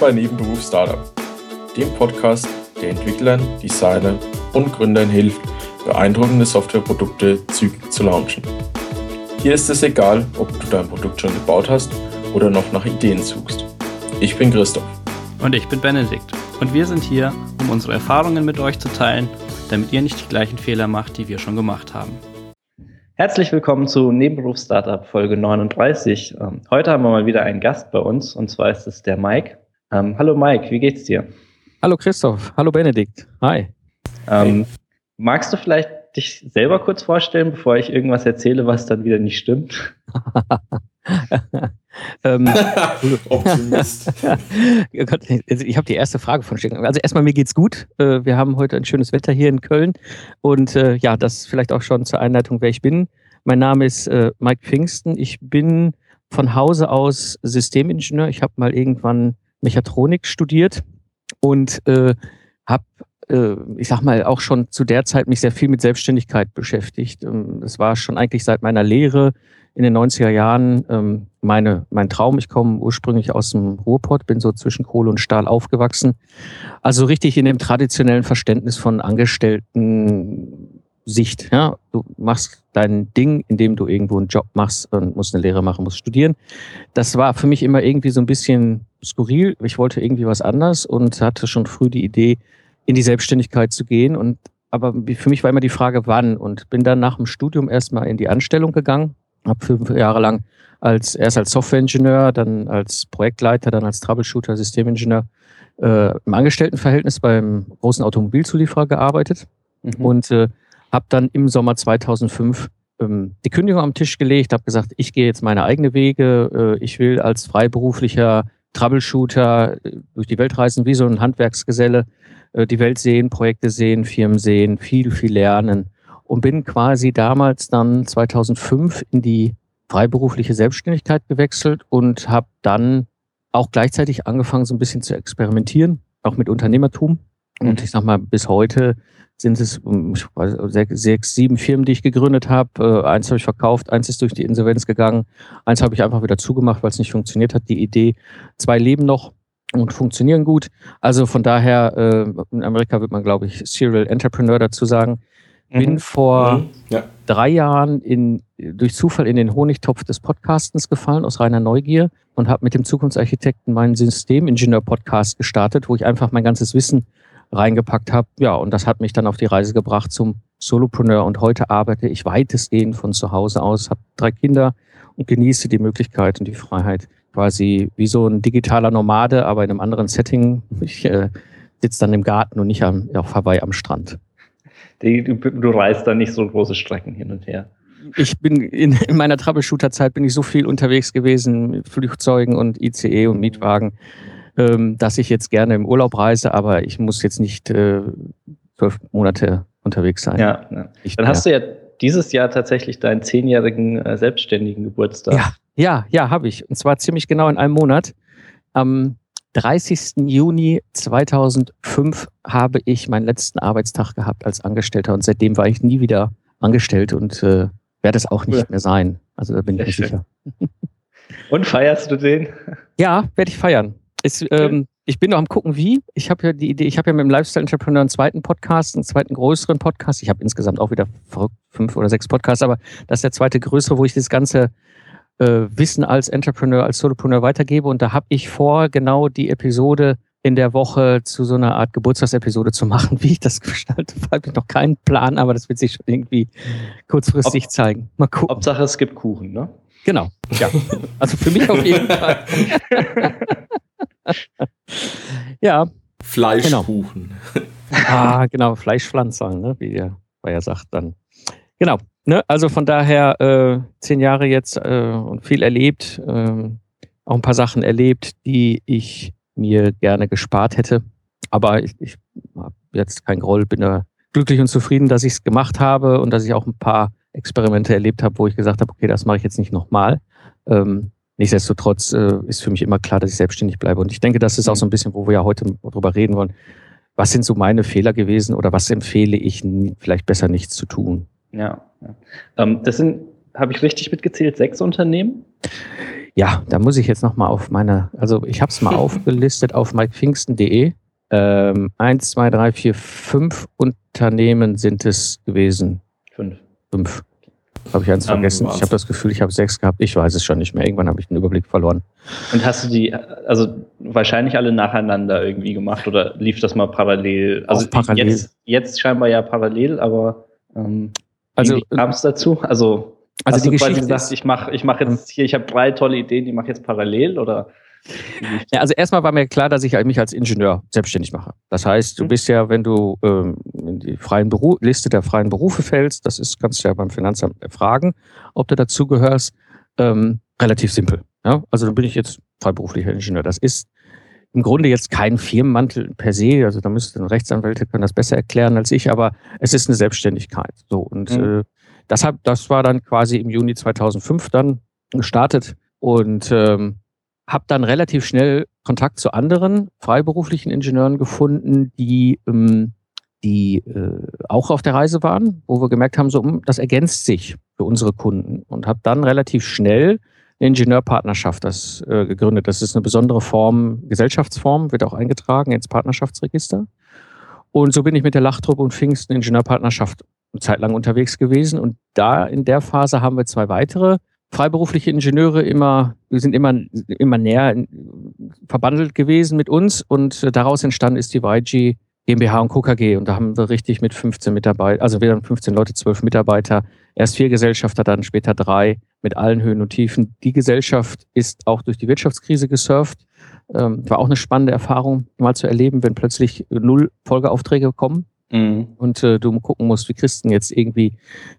Bei Nebenberuf Startup, dem Podcast, der Entwicklern, Designern und Gründern hilft, beeindruckende Softwareprodukte zügig zu launchen. Hier ist es egal, ob du dein Produkt schon gebaut hast oder noch nach Ideen suchst. Ich bin Christoph. Und ich bin Benedikt. Und wir sind hier, um unsere Erfahrungen mit euch zu teilen, damit ihr nicht die gleichen Fehler macht, die wir schon gemacht haben. Herzlich willkommen zu Nebenberuf Startup Folge 39. Ähm, heute haben wir mal wieder einen Gast bei uns und zwar ist es der Mike. Ähm, hallo Mike, wie geht's dir? Hallo Christoph, hallo Benedikt, hi. Ähm, magst du vielleicht dich selber kurz vorstellen, bevor ich irgendwas erzähle, was dann wieder nicht stimmt? ähm, Optimist. Also ich habe die erste Frage von Stecken. Also erstmal, mir geht's gut. Äh, wir haben heute ein schönes Wetter hier in Köln. Und äh, ja, das vielleicht auch schon zur Einleitung, wer ich bin. Mein Name ist äh, Mike Pfingsten. Ich bin von Hause aus Systemingenieur. Ich habe mal irgendwann Mechatronik studiert und äh, habe äh, ich sag mal, auch schon zu der Zeit mich sehr viel mit Selbstständigkeit beschäftigt. Ähm, das war schon eigentlich seit meiner Lehre in den 90er Jahren ähm, meine, mein Traum. Ich komme ursprünglich aus dem Ruhrpott, bin so zwischen Kohle und Stahl aufgewachsen. Also richtig in dem traditionellen Verständnis von Angestellten Sicht. Ja, du machst dein Ding, indem du irgendwo einen Job machst und musst eine Lehre machen, musst studieren. Das war für mich immer irgendwie so ein bisschen skurril. Ich wollte irgendwie was anders und hatte schon früh die Idee, in die Selbstständigkeit zu gehen. Und aber für mich war immer die Frage, wann. Und bin dann nach dem Studium erstmal in die Anstellung gegangen, habe fünf Jahre lang als erst als Softwareingenieur, dann als Projektleiter, dann als Troubleshooter, Systemingenieur äh, im Angestelltenverhältnis beim großen Automobilzulieferer gearbeitet mhm. und äh, habe dann im Sommer 2005 ähm, die Kündigung am Tisch gelegt, habe gesagt, ich gehe jetzt meine eigene Wege, äh, ich will als freiberuflicher Troubleshooter äh, durch die Welt reisen, wie so ein Handwerksgeselle, äh, die Welt sehen, Projekte sehen, Firmen sehen, viel, viel lernen. Und bin quasi damals dann 2005 in die freiberufliche Selbstständigkeit gewechselt und habe dann auch gleichzeitig angefangen, so ein bisschen zu experimentieren, auch mit Unternehmertum. Und mhm. ich sag mal, bis heute sind es weiß, sechs, sechs, sieben Firmen, die ich gegründet habe. Äh, eins habe ich verkauft, eins ist durch die Insolvenz gegangen, eins habe ich einfach wieder zugemacht, weil es nicht funktioniert hat, die Idee. Zwei leben noch und funktionieren gut. Also von daher, äh, in Amerika wird man, glaube ich, Serial Entrepreneur dazu sagen. Bin mhm. vor mhm. Ja. drei Jahren in, durch Zufall in den Honigtopf des Podcastens gefallen, aus reiner Neugier, und habe mit dem Zukunftsarchitekten meinen Systemingenieur-Podcast gestartet, wo ich einfach mein ganzes Wissen reingepackt habe. Ja, und das hat mich dann auf die Reise gebracht zum Solopreneur. Und heute arbeite ich weitestgehend von zu Hause aus, habe drei Kinder und genieße die Möglichkeit und die Freiheit, quasi wie so ein digitaler Nomade, aber in einem anderen Setting. Ich äh, sitze dann im Garten und nicht am, auf Hawaii am Strand. Du, du reist dann nicht so große Strecken hin und her. Ich bin in, in meiner Troubleshooter-Zeit bin ich so viel unterwegs gewesen mit Flugzeugen und ICE und Mietwagen, ähm, dass ich jetzt gerne im Urlaub reise, aber ich muss jetzt nicht äh, zwölf Monate unterwegs sein. Ja, ja. dann hast du ja dieses Jahr tatsächlich deinen zehnjährigen äh, selbstständigen Geburtstag. Ja, ja, ja, habe ich. Und zwar ziemlich genau in einem Monat. Am 30. Juni 2005 habe ich meinen letzten Arbeitstag gehabt als Angestellter und seitdem war ich nie wieder angestellt und äh, werde es auch nicht ja. mehr sein. Also da bin Sehr ich mir sicher. Und feierst du den? Ja, werde ich feiern. Es, ähm, ich bin noch am gucken, wie. Ich habe ja die Idee, ich habe ja mit dem Lifestyle Entrepreneur einen zweiten Podcast, einen zweiten größeren Podcast. Ich habe insgesamt auch wieder fünf oder sechs Podcasts, aber das ist der zweite größere, wo ich das ganze äh, Wissen als Entrepreneur, als Solopreneur weitergebe. Und da habe ich vor, genau die Episode in der Woche zu so einer Art Geburtstagsepisode zu machen. Wie ich das gestalte, habe ich noch keinen Plan, aber das wird sich schon irgendwie kurzfristig Ob, zeigen. Mal gucken. Hauptsache, es gibt Kuchen, ne? Genau, ja. Also für mich auf jeden Fall. ja. Fleischkuchen. Genau. Ah, genau, Fleischpflanzerl, ne? wie der Bayer sagt dann. Genau. Ne? Also von daher äh, zehn Jahre jetzt äh, und viel erlebt, äh, auch ein paar Sachen erlebt, die ich mir gerne gespart hätte. Aber ich, ich habe jetzt kein Groll, bin da glücklich und zufrieden, dass ich es gemacht habe und dass ich auch ein paar Experimente erlebt habe, wo ich gesagt habe, okay, das mache ich jetzt nicht nochmal. Ähm, nichtsdestotrotz äh, ist für mich immer klar, dass ich selbstständig bleibe. Und ich denke, das ist auch so ein bisschen, wo wir ja heute drüber reden wollen. Was sind so meine Fehler gewesen oder was empfehle ich vielleicht besser nichts zu tun? Ja. ja. Ähm, das sind, habe ich richtig mitgezählt, sechs Unternehmen? ja, da muss ich jetzt nochmal auf meine, also ich habe es mal aufgelistet auf mikepfingsten.de. Ähm, eins, zwei, drei, vier, fünf Unternehmen sind es gewesen. Fünf. Fünf. Habe ich eins Ähm, vergessen? Ich habe das Gefühl, ich habe sechs gehabt. Ich weiß es schon nicht mehr. Irgendwann habe ich den Überblick verloren. Und hast du die, also wahrscheinlich alle nacheinander irgendwie gemacht oder lief das mal parallel? Also Auch parallel. Jetzt, jetzt scheinbar ja parallel, aber ähm, Also, wie kam es dazu? Also, Also hast die du quasi Geschichte gesagt, ist- ich mache ich mach jetzt hier, ich habe drei tolle Ideen, die mache ich jetzt parallel oder? Ja, also erstmal war mir klar, dass ich mich als Ingenieur selbstständig mache. Das heißt, du Mhm. bist ja, wenn du ähm, in die freien Beru Liste der freien Berufe fällst, das ist, kannst du ja beim Finanzamt erfragen, ob du dazugehörst, ähm, relativ simpel. Ja? Also dann bin ich jetzt freiberuflicher Ingenieur. Das ist im Grunde jetzt kein Firmenmantel per se, also da müssten Rechtsanwälte können das besser erklären als ich, aber es ist eine Selbstständigkeit. So und Mhm. äh, das, hab, das war dann quasi im Juni 2005 dann gestartet und ähm, habe dann relativ schnell Kontakt zu anderen freiberuflichen Ingenieuren gefunden, die, ähm, die äh, auch auf der Reise waren, wo wir gemerkt haben, so, hm, das ergänzt sich für unsere Kunden und habe dann relativ schnell eine Ingenieurpartnerschaft das, äh, gegründet. Das ist eine besondere Form, Gesellschaftsform, wird auch eingetragen ins Partnerschaftsregister. Und so bin ich mit der Lachtruppe und Pfingsten Ingenieurpartnerschaft eine Zeit lang unterwegs gewesen. Und da in der Phase haben wir zwei weitere freiberufliche Ingenieure immer, wir sind immer, immer näher verbandelt gewesen mit uns und äh, daraus entstanden ist die YG GmbH und Co. KG und da haben wir richtig mit 15 Mitarbeitern, also wir haben 15 Leute, 12 Mitarbeiter, erst vier Gesellschafter, dann später drei mit allen Höhen und Tiefen. Die Gesellschaft ist auch durch die Wirtschaftskrise gesurft. Ähm, war auch eine spannende Erfahrung, mal zu erleben, wenn plötzlich null Folgeaufträge kommen Mhm. und äh, du gucken musst, wie kriegst du denn jetzt irgendwie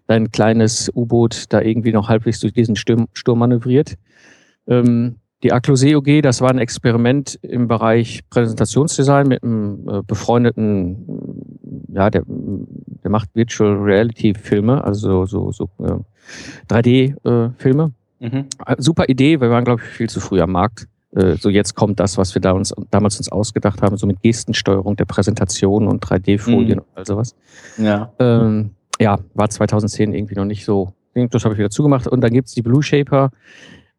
dein kleines U-Boot da irgendwie noch halbwegs durch diesen Sturm, Sturm manövriert. Ähm, die Aclose OG, das war ein Experiment im Bereich Präsentationsdesign mit einem äh, befreundeten, ja, der, der macht Virtual Reality Filme, also so, so äh, 3D-Filme. Mhm. Äh, Super Idee, wir waren, glaube ich, viel zu früh am Markt. Äh, So jetzt kommt das, was wir da uns, damals uns ausgedacht haben, so mit Gestensteuerung der Präsentation und 3D-Folien Mhm. und all sowas. Ja. Ähm, ja, war 2010 irgendwie noch nicht so. Das habe ich wieder zugemacht. Und dann gibt's die Blue Shaper,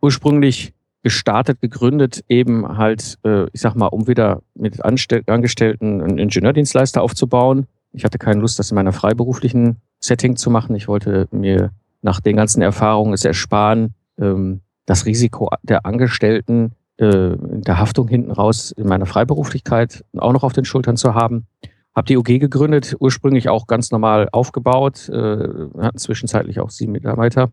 ursprünglich gestartet, gegründet, eben halt, äh, ich sag mal, um wieder mit Anstell Angestellten einen Ingenieurdienstleister aufzubauen. Ich hatte keine Lust, das in meiner freiberuflichen Setting zu machen. Ich wollte mir nach den ganzen Erfahrungen es ersparen, ähm, das Risiko der Angestellten äh, in der Haftung hinten raus in meiner Freiberuflichkeit auch noch auf den Schultern zu haben. Habe die OG gegründet, ursprünglich auch ganz normal aufgebaut, äh, hatten zwischenzeitlich auch sieben Mitarbeiter.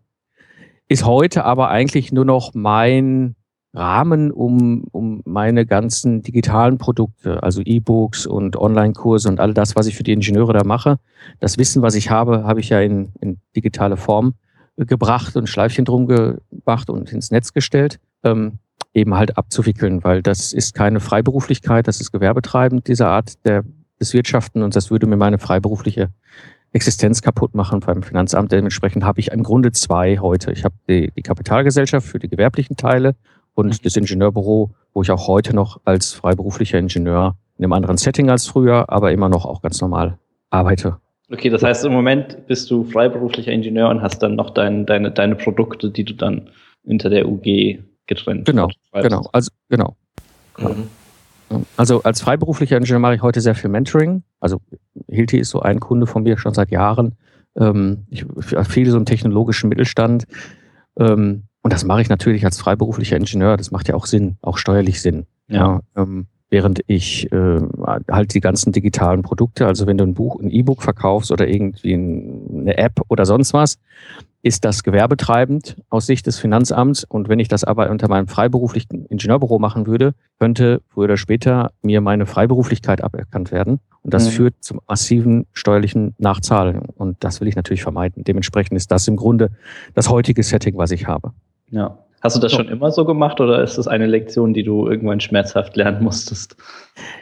Ist heute aber eigentlich nur noch mein Rahmen, um, um meine ganzen digitalen Produkte, also E-Books und Online-Kurse und all das, was ich für die Ingenieure da mache. Das Wissen, was ich habe, habe ich ja in, in digitale Form gebracht und Schleifchen drum gemacht und ins Netz gestellt. Ähm, eben halt abzuwickeln, weil das ist keine Freiberuflichkeit, das ist gewerbetreibend, diese Art der, des Wirtschaften und das würde mir meine freiberufliche Existenz kaputt machen beim Finanzamt. Dementsprechend habe ich im Grunde zwei heute. Ich habe die, die Kapitalgesellschaft für die gewerblichen Teile und das Ingenieurbüro, wo ich auch heute noch als freiberuflicher Ingenieur in einem anderen Setting als früher, aber immer noch auch ganz normal arbeite. Okay, das heißt, im Moment bist du freiberuflicher Ingenieur und hast dann noch dein, deine, deine Produkte, die du dann hinter der UG getrennt Genau. Genau, also genau. Mhm. Also als freiberuflicher Ingenieur mache ich heute sehr viel Mentoring. Also Hilti ist so ein Kunde von mir schon seit Jahren. Ähm, ich viel so im technologischen Mittelstand. Ähm, und das mache ich natürlich als freiberuflicher Ingenieur. Das macht ja auch Sinn, auch steuerlich Sinn. Ja. ähm, während ich äh, halt die ganzen digitalen Produkte, also wenn du ein Buch, ein E-Book verkaufst oder irgendwie ein, eine App oder sonst was, ist das gewerbetreibend aus Sicht des Finanzamts. Und wenn ich das aber unter meinem freiberuflichen Ingenieurbüro machen würde, könnte früher oder später mir meine Freiberuflichkeit aberkannt werden. Und das Mhm. führt zum massiven steuerlichen Nachzahlen. Und das will ich natürlich vermeiden. Dementsprechend ist das im Grunde das heutige Setting, was ich habe. ja. Hast du das schon immer so gemacht oder ist das eine Lektion, die du irgendwann schmerzhaft lernen musstest?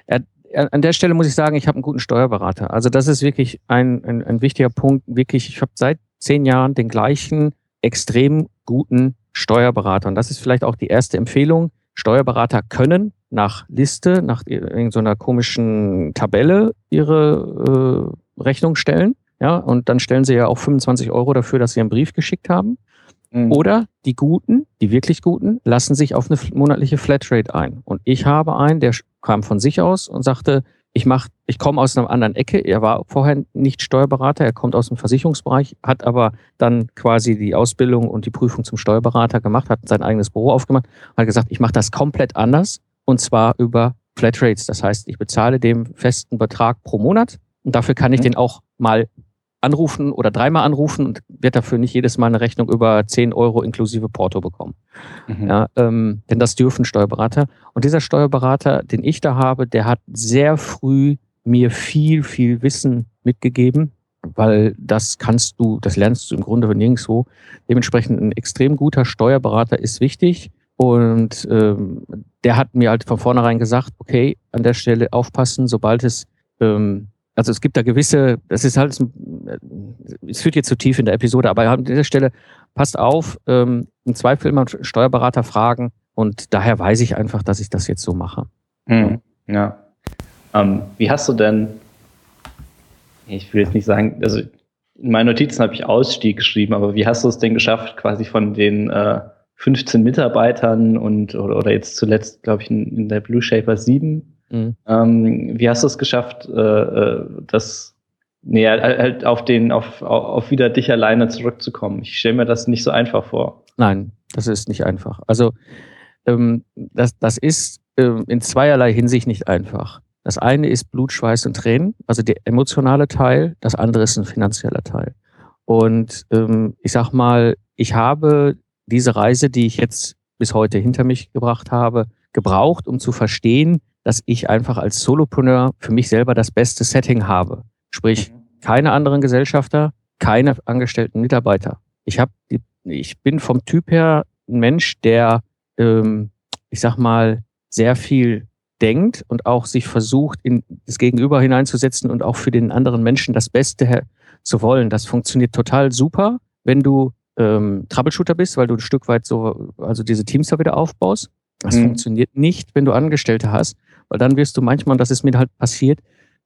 an der Stelle muss ich sagen, ich habe einen guten Steuerberater. Also das ist wirklich ein, ein, ein wichtiger Punkt. Wirklich, ich habe seit zehn Jahren den gleichen extrem guten Steuerberater. Und das ist vielleicht auch die erste Empfehlung. Steuerberater können nach Liste, nach irgendeiner komischen Tabelle ihre äh, Rechnung stellen. Ja, und dann stellen sie ja auch 25 Euro dafür, dass sie einen Brief geschickt haben. Mhm. Oder die Guten, die wirklich Guten, lassen sich auf eine monatliche Flatrate ein. Und ich habe einen, der kam von sich aus und sagte, ich mach, ich komme aus einer anderen Ecke. Er war vorher nicht Steuerberater, er kommt aus dem Versicherungsbereich, hat aber dann quasi die Ausbildung und die Prüfung zum Steuerberater gemacht, hat sein eigenes Büro aufgemacht und hat gesagt, ich mache das komplett anders und zwar über Flatrates. Das heißt, ich bezahle dem festen Betrag pro Monat und dafür kann ich mhm. den auch mal anrufen oder dreimal anrufen und wird dafür nicht jedes Mal eine Rechnung über 10 Euro inklusive Porto bekommen. Mhm. Ja, ähm, denn das dürfen Steuerberater. Und dieser Steuerberater, den ich da habe, der hat sehr früh mir viel, viel Wissen mitgegeben, weil das kannst du, das lernst du im Grunde nirgendwo. Dementsprechend ein extrem guter Steuerberater ist wichtig. Und ähm, der hat mir halt von vornherein gesagt, okay, an der Stelle aufpassen, sobald es ähm, also es gibt da gewisse, das ist halt, es führt jetzt zu tief in der Episode, aber an dieser Stelle passt auf, ähm, im Zweifel immer Steuerberater fragen und daher weiß ich einfach, dass ich das jetzt so mache. Hm, ja. Ähm, wie hast du denn, ich will jetzt nicht sagen, also in meinen Notizen habe ich Ausstieg geschrieben, aber wie hast du es denn geschafft, quasi von den äh, 15 Mitarbeitern und oder, oder jetzt zuletzt, glaube ich, in, in der Blue Shaper 7 Mhm. Ähm, wie hast du es geschafft, äh, äh, das nee, halt auf den, auf, auf wieder dich alleine zurückzukommen? Ich stelle mir das nicht so einfach vor. Nein, das ist nicht einfach. Also ähm, das, das ist ähm, in zweierlei Hinsicht nicht einfach. Das eine ist Blut, Schweiß und Tränen, also der emotionale Teil. Das andere ist ein finanzieller Teil. Und ähm, ich sag mal, ich habe diese Reise, die ich jetzt bis heute hinter mich gebracht habe, gebraucht, um zu verstehen, dass ich einfach als Solopreneur für mich selber das beste Setting habe. Sprich, mhm. keine anderen Gesellschafter, keine angestellten Mitarbeiter. Ich habe, ich bin vom Typ her ein Mensch, der, ähm, ich sag mal, sehr viel denkt und auch sich versucht, in das Gegenüber hineinzusetzen und auch für den anderen Menschen das Beste zu wollen. Das funktioniert total super, wenn du ähm, Troubleshooter bist, weil du ein Stück weit so, also diese Teams da wieder aufbaust. Das mhm. funktioniert nicht, wenn du Angestellte hast, weil dann wirst du manchmal, und das ist mir halt passiert,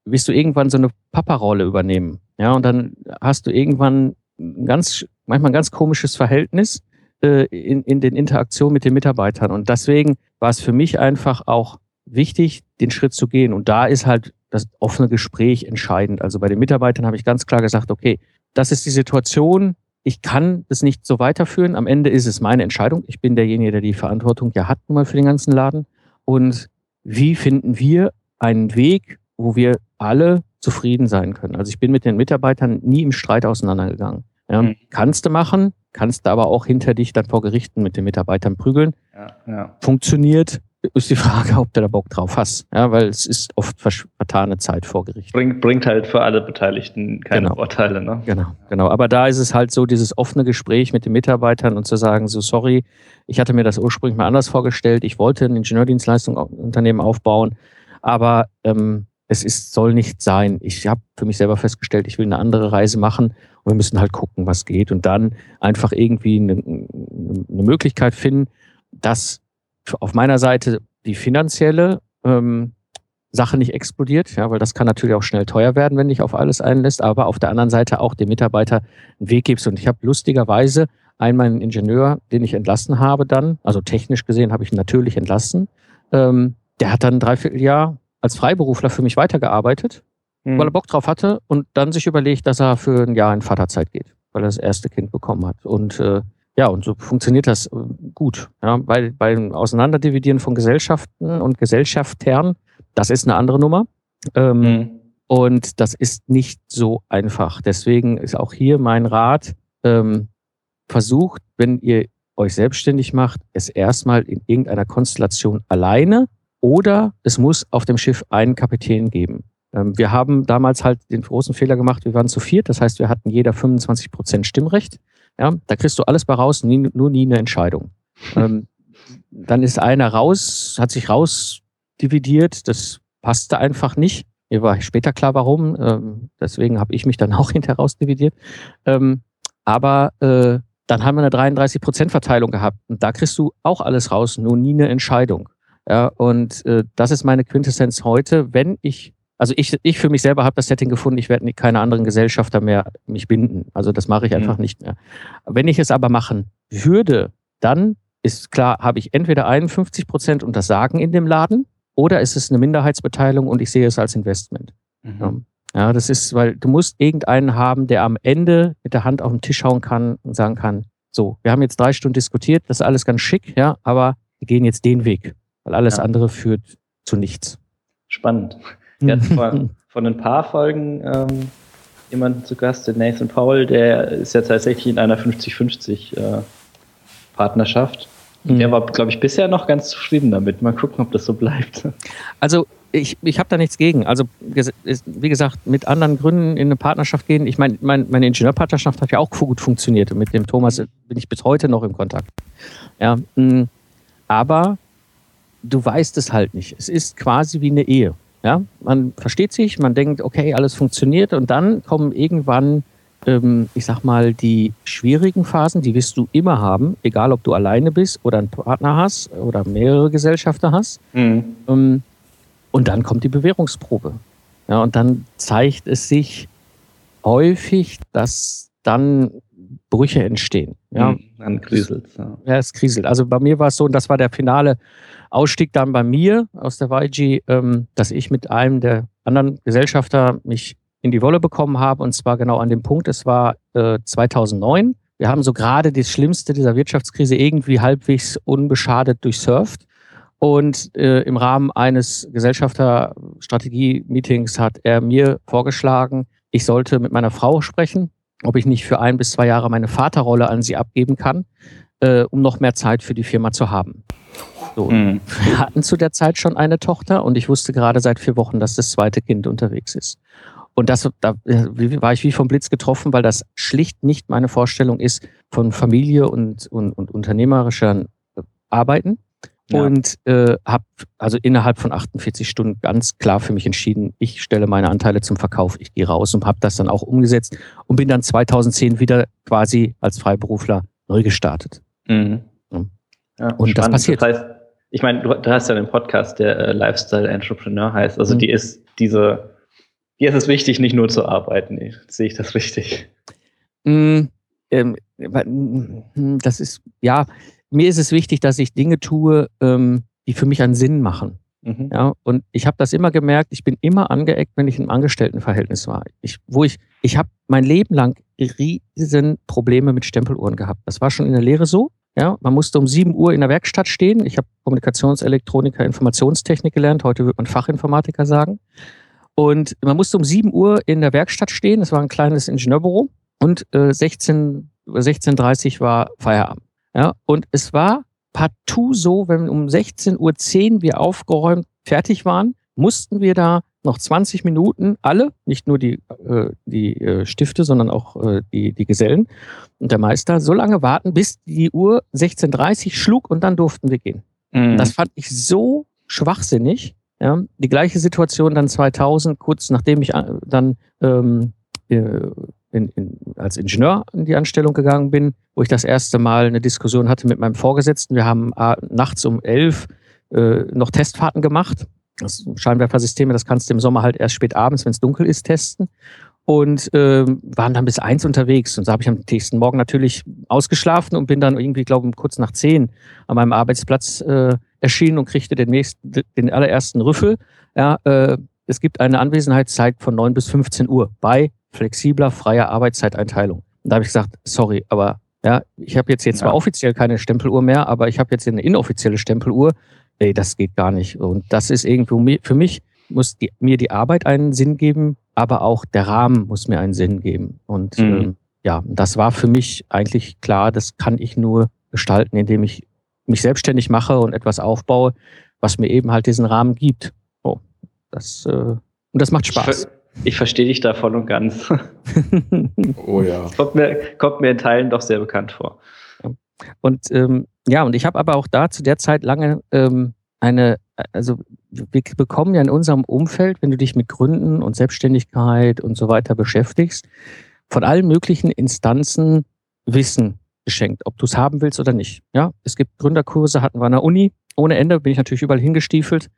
wirst du irgendwann so eine Papa-Rolle übernehmen. Ja, und dann hast du irgendwann ein ganz, manchmal ein ganz komisches Verhältnis äh, in, in den Interaktionen mit den Mitarbeitern. Und deswegen war es für mich einfach auch wichtig, den Schritt zu gehen. Und da ist halt das offene Gespräch entscheidend. Also bei den Mitarbeitern habe ich ganz klar gesagt, okay, das ist die Situation. Ich kann das nicht so weiterführen. Am Ende ist es meine Entscheidung. Ich bin derjenige, der die Verantwortung ja hat nun mal für den ganzen Laden. Und wie finden wir einen Weg, wo wir alle zufrieden sein können. Also ich bin mit den Mitarbeitern nie im Streit auseinandergegangen. Ja, mhm. Kannst du machen, kannst du aber auch hinter dich dann vor Gerichten mit den Mitarbeitern prügeln. Ja, ja. Funktioniert, ist die Frage, ob du da Bock drauf hast. Ja, weil es ist oft vertane Zeit vor Gericht. Bringt, bringt halt für alle Beteiligten keine genau. Vorteile, ne? Genau, genau. Aber da ist es halt so, dieses offene Gespräch mit den Mitarbeitern und zu sagen, so sorry, ich hatte mir das ursprünglich mal anders vorgestellt. Ich wollte ein Ingenieurdienstleistungsunternehmen aufbauen, aber ähm, es ist, soll nicht sein. Ich habe für mich selber festgestellt, ich will eine andere Reise machen und wir müssen halt gucken, was geht und dann einfach irgendwie eine, eine Möglichkeit finden, dass auf meiner Seite die finanzielle ähm, Sache nicht explodiert, ja, weil das kann natürlich auch schnell teuer werden, wenn dich auf alles einlässt, aber auf der anderen Seite auch dem Mitarbeiter einen Weg gibst. Und ich habe lustigerweise einmal einen Ingenieur, den ich entlassen habe dann, also technisch gesehen habe ich ihn natürlich entlassen, ähm, der hat dann ein Dreivierteljahr als Freiberufler für mich weitergearbeitet, mhm. weil er Bock drauf hatte und dann sich überlegt, dass er für ein Jahr in Vaterzeit geht, weil er das erste Kind bekommen hat. Und äh, ja, und so funktioniert das äh, gut. Ja, bei, beim Auseinanderdividieren von Gesellschaften und Gesellschaftern, das ist eine andere Nummer. Ähm, mhm. Und das ist nicht so einfach. Deswegen ist auch hier mein Rat, ähm, versucht, wenn ihr euch selbstständig macht, es erstmal in irgendeiner Konstellation alleine oder es muss auf dem Schiff einen Kapitän geben. Ähm, wir haben damals halt den großen Fehler gemacht, wir waren zu viert, das heißt, wir hatten jeder 25 Prozent Stimmrecht. Ja, da kriegst du alles bei raus, nie, nur nie eine Entscheidung. ähm, dann ist einer raus, hat sich rausdividiert, das passte einfach nicht. Mir war später klar, warum. Ähm, deswegen habe ich mich dann auch hinterher rausdividiert. Ähm, aber äh, dann haben wir eine 33%-Verteilung gehabt und da kriegst du auch alles raus, nur nie eine Entscheidung. Ja, und äh, das ist meine Quintessenz heute. Wenn ich, also ich, ich für mich selber habe das Setting gefunden, ich werde keine anderen Gesellschafter mehr mich binden. Also das mache ich einfach mhm. nicht mehr. Wenn ich es aber machen würde, dann ist klar, habe ich entweder 51 Prozent und das Sagen in dem Laden oder ist es eine Minderheitsbeteiligung und ich sehe es als Investment. Mhm. Ja, das ist, weil du musst irgendeinen haben, der am Ende mit der Hand auf den Tisch hauen kann und sagen kann, so, wir haben jetzt drei Stunden diskutiert, das ist alles ganz schick, ja, aber wir gehen jetzt den Weg, weil alles ja. andere führt zu nichts. Spannend. Wir hatten vor, vor ein paar Folgen ähm, jemanden zu Gast, den Nathan Paul, der ist ja tatsächlich in einer 50-50 äh, Partnerschaft. Mhm. Der war, glaube ich, bisher noch ganz zufrieden damit. Mal gucken, ob das so bleibt. Also ich, ich habe da nichts gegen. Also wie gesagt, mit anderen Gründen in eine Partnerschaft gehen. Ich meine, mein, meine Ingenieurpartnerschaft hat ja auch gut funktioniert. Und mit dem Thomas bin ich bis heute noch im Kontakt. Ja, mm, aber du weißt es halt nicht. Es ist quasi wie eine Ehe. Ja, man versteht sich, man denkt, okay, alles funktioniert und dann kommen irgendwann, ähm, ich sag mal, die schwierigen Phasen, die wirst du immer haben, egal ob du alleine bist oder einen Partner hast oder mehrere Gesellschafter hast. Mhm. Ähm, und dann kommt die Bewährungsprobe. Ja, und dann zeigt es sich häufig, dass dann Brüche entstehen. Ja, mhm, dann kriselt ja. ja, es kriselt. Also bei mir war es so, und das war der finale Ausstieg dann bei mir aus der YG, ähm, dass ich mit einem der anderen Gesellschafter mich in die Wolle bekommen habe, und zwar genau an dem Punkt, es war äh, 2009. Wir haben so gerade das Schlimmste dieser Wirtschaftskrise irgendwie halbwegs unbeschadet durchsurft. Und äh, im Rahmen eines Gesellschafterstrategie-Meetings hat er mir vorgeschlagen, ich sollte mit meiner Frau sprechen, ob ich nicht für ein bis zwei Jahre meine Vaterrolle an sie abgeben kann, äh, um noch mehr Zeit für die Firma zu haben. So. Mhm. Wir hatten zu der Zeit schon eine Tochter und ich wusste gerade seit vier Wochen, dass das zweite Kind unterwegs ist. Und das, da war ich wie vom Blitz getroffen, weil das schlicht nicht meine Vorstellung ist von Familie und, und, und unternehmerischer Arbeiten. Ja. Und äh, habe also innerhalb von 48 Stunden ganz klar für mich entschieden, ich stelle meine Anteile zum Verkauf, ich gehe raus und habe das dann auch umgesetzt und bin dann 2010 wieder quasi als Freiberufler neu gestartet. Mhm. Ja, und spannend. das passiert. Das heißt, ich meine, du, hast ja einen Podcast, der äh, Lifestyle Entrepreneur heißt. Also mhm. die ist diese, die ist es wichtig, nicht nur zu arbeiten. Sehe ich das richtig? Mhm. Ähm, hm, das ist, ja, mir ist es wichtig, dass ich Dinge tue, ähm, die für mich einen Sinn machen. Mhm. Ja, und ich habe das immer gemerkt, ich bin immer angeeckt, wenn ich im Angestelltenverhältnis war. Ich, wo ich, ich habe mein Leben lang riesen Probleme mit Stempeluhren gehabt. Das war schon in der Lehre so. Ja, man musste um 7 Uhr in der Werkstatt stehen. Ich habe Kommunikationselektroniker, Informationstechnik gelernt. Heute wird man Fachinformatiker sagen. Und man musste um 7 Uhr in der Werkstatt stehen. Das war ein kleines Ingenieurbüro. Und äh, 16, 16.30 Uhr war Feierabend. Ja, und es war partout so, wenn um 16.10 Uhr wir aufgeräumt fertig waren, mussten wir da noch 20 Minuten, alle, nicht nur die, äh, die äh, Stifte, sondern auch äh, die, die Gesellen und der Meister, so lange warten, bis die Uhr 16.30 schlug und dann durften wir gehen. Mhm. Das fand ich so schwachsinnig. Ja. Die gleiche Situation dann 2000, kurz nachdem ich äh, dann ähm, äh, in, in, als Ingenieur in die Anstellung gegangen bin, wo ich das erste Mal eine Diskussion hatte mit meinem Vorgesetzten. Wir haben äh, nachts um elf äh, noch Testfahrten gemacht. Das Scheinwerfersysteme, das kannst du im Sommer halt erst spät abends, wenn es dunkel ist, testen. Und äh, waren dann bis eins unterwegs. Und so habe ich am nächsten Morgen natürlich ausgeschlafen und bin dann irgendwie, glaube ich, kurz nach zehn an meinem Arbeitsplatz äh, erschienen und kriegte den, nächsten, den allerersten Rüffel. Ja, äh, es gibt eine Anwesenheitszeit von neun bis 15 Uhr bei flexibler, freier Arbeitszeiteinteilung. Und da habe ich gesagt, sorry, aber ja, ich habe jetzt, jetzt ja. zwar offiziell keine Stempeluhr mehr, aber ich habe jetzt eine inoffizielle Stempeluhr. Ey, das geht gar nicht. Und das ist irgendwo für mich, muss die, mir die Arbeit einen Sinn geben, aber auch der Rahmen muss mir einen Sinn geben. Und mhm. ähm, ja, das war für mich eigentlich klar, das kann ich nur gestalten, indem ich mich selbstständig mache und etwas aufbaue, was mir eben halt diesen Rahmen gibt. Oh, das, äh, und das macht Spaß. Ich verstehe dich da voll und ganz. oh ja. Kommt mir, kommt mir in Teilen doch sehr bekannt vor. Und ähm, ja, und ich habe aber auch da zu der Zeit lange ähm, eine, also wir bekommen ja in unserem Umfeld, wenn du dich mit Gründen und Selbstständigkeit und so weiter beschäftigst, von allen möglichen Instanzen Wissen geschenkt, ob du es haben willst oder nicht. Ja, es gibt Gründerkurse, hatten wir an der Uni, ohne Ende, bin ich natürlich überall hingestiefelt.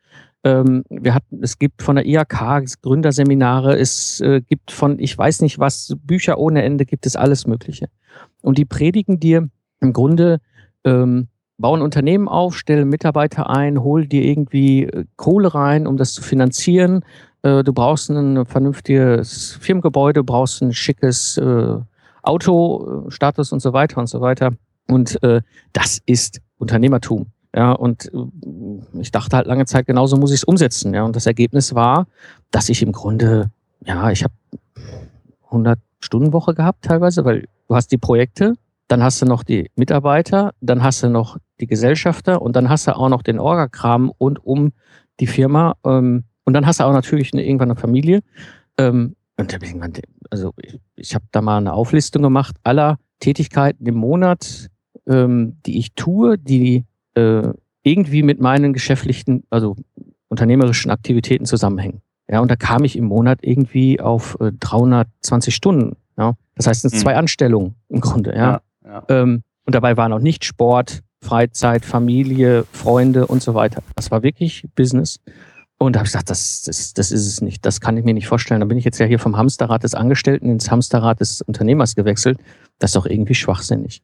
Ähm, wir hatten, es gibt von der IHK Gründerseminare, es äh, gibt von, ich weiß nicht was, Bücher ohne Ende, gibt es alles Mögliche. Und die predigen dir, im Grunde ähm, bauen Unternehmen auf, stellen Mitarbeiter ein, hol dir irgendwie äh, Kohle rein, um das zu finanzieren. Äh, du brauchst ein vernünftiges Firmengebäude, brauchst ein schickes äh, Auto, äh, und so weiter und so weiter. Und äh, das ist Unternehmertum. Ja, und äh, ich dachte halt lange Zeit, genauso muss ich es umsetzen. Ja, und das Ergebnis war, dass ich im Grunde, ja, ich habe 100 Stunden Woche gehabt teilweise, weil du hast die Projekte, dann hast du noch die Mitarbeiter, dann hast du noch die Gesellschafter und dann hast du auch noch den Orgakram und um die Firma ähm, und dann hast du auch natürlich eine, irgendwann eine Familie. Ähm, und also ich, ich habe da mal eine Auflistung gemacht aller Tätigkeiten im Monat, ähm, die ich tue, die äh, irgendwie mit meinen geschäftlichen, also unternehmerischen Aktivitäten zusammenhängen. Ja, und da kam ich im Monat irgendwie auf äh, 320 Stunden. Ja, das heißt, es sind mhm. zwei Anstellungen im Grunde. Ja, ja, ja. Ähm, und dabei war noch nicht Sport, Freizeit, Familie, Freunde und so weiter. Das war wirklich Business. Und da habe ich gesagt, das, das, das ist es nicht. Das kann ich mir nicht vorstellen. Da bin ich jetzt ja hier vom Hamsterrad des Angestellten ins Hamsterrad des Unternehmers gewechselt. Das ist doch irgendwie schwachsinnig.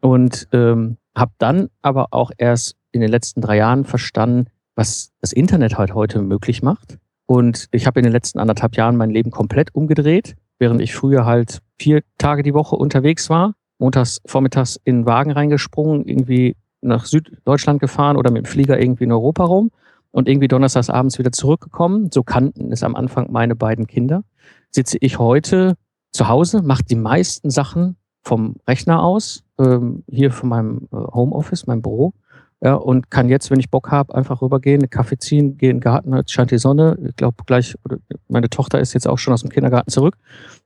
Und ähm, habe dann aber auch erst in den letzten drei Jahren verstanden, was das Internet halt heute möglich macht. Und ich habe in den letzten anderthalb Jahren mein Leben komplett umgedreht, während ich früher halt vier Tage die Woche unterwegs war, montags vormittags in den Wagen reingesprungen, irgendwie nach Süddeutschland gefahren oder mit dem Flieger irgendwie in Europa rum und irgendwie donnerstags abends wieder zurückgekommen. So kannten es am Anfang meine beiden Kinder. Sitze ich heute zu Hause, mache die meisten Sachen vom Rechner aus, ähm, hier von meinem äh, Homeoffice, meinem Büro. Ja, und kann jetzt, wenn ich Bock habe, einfach rübergehen, einen Kaffee ziehen, gehe in den Garten, jetzt scheint die Sonne. Ich glaube gleich, meine Tochter ist jetzt auch schon aus dem Kindergarten zurück.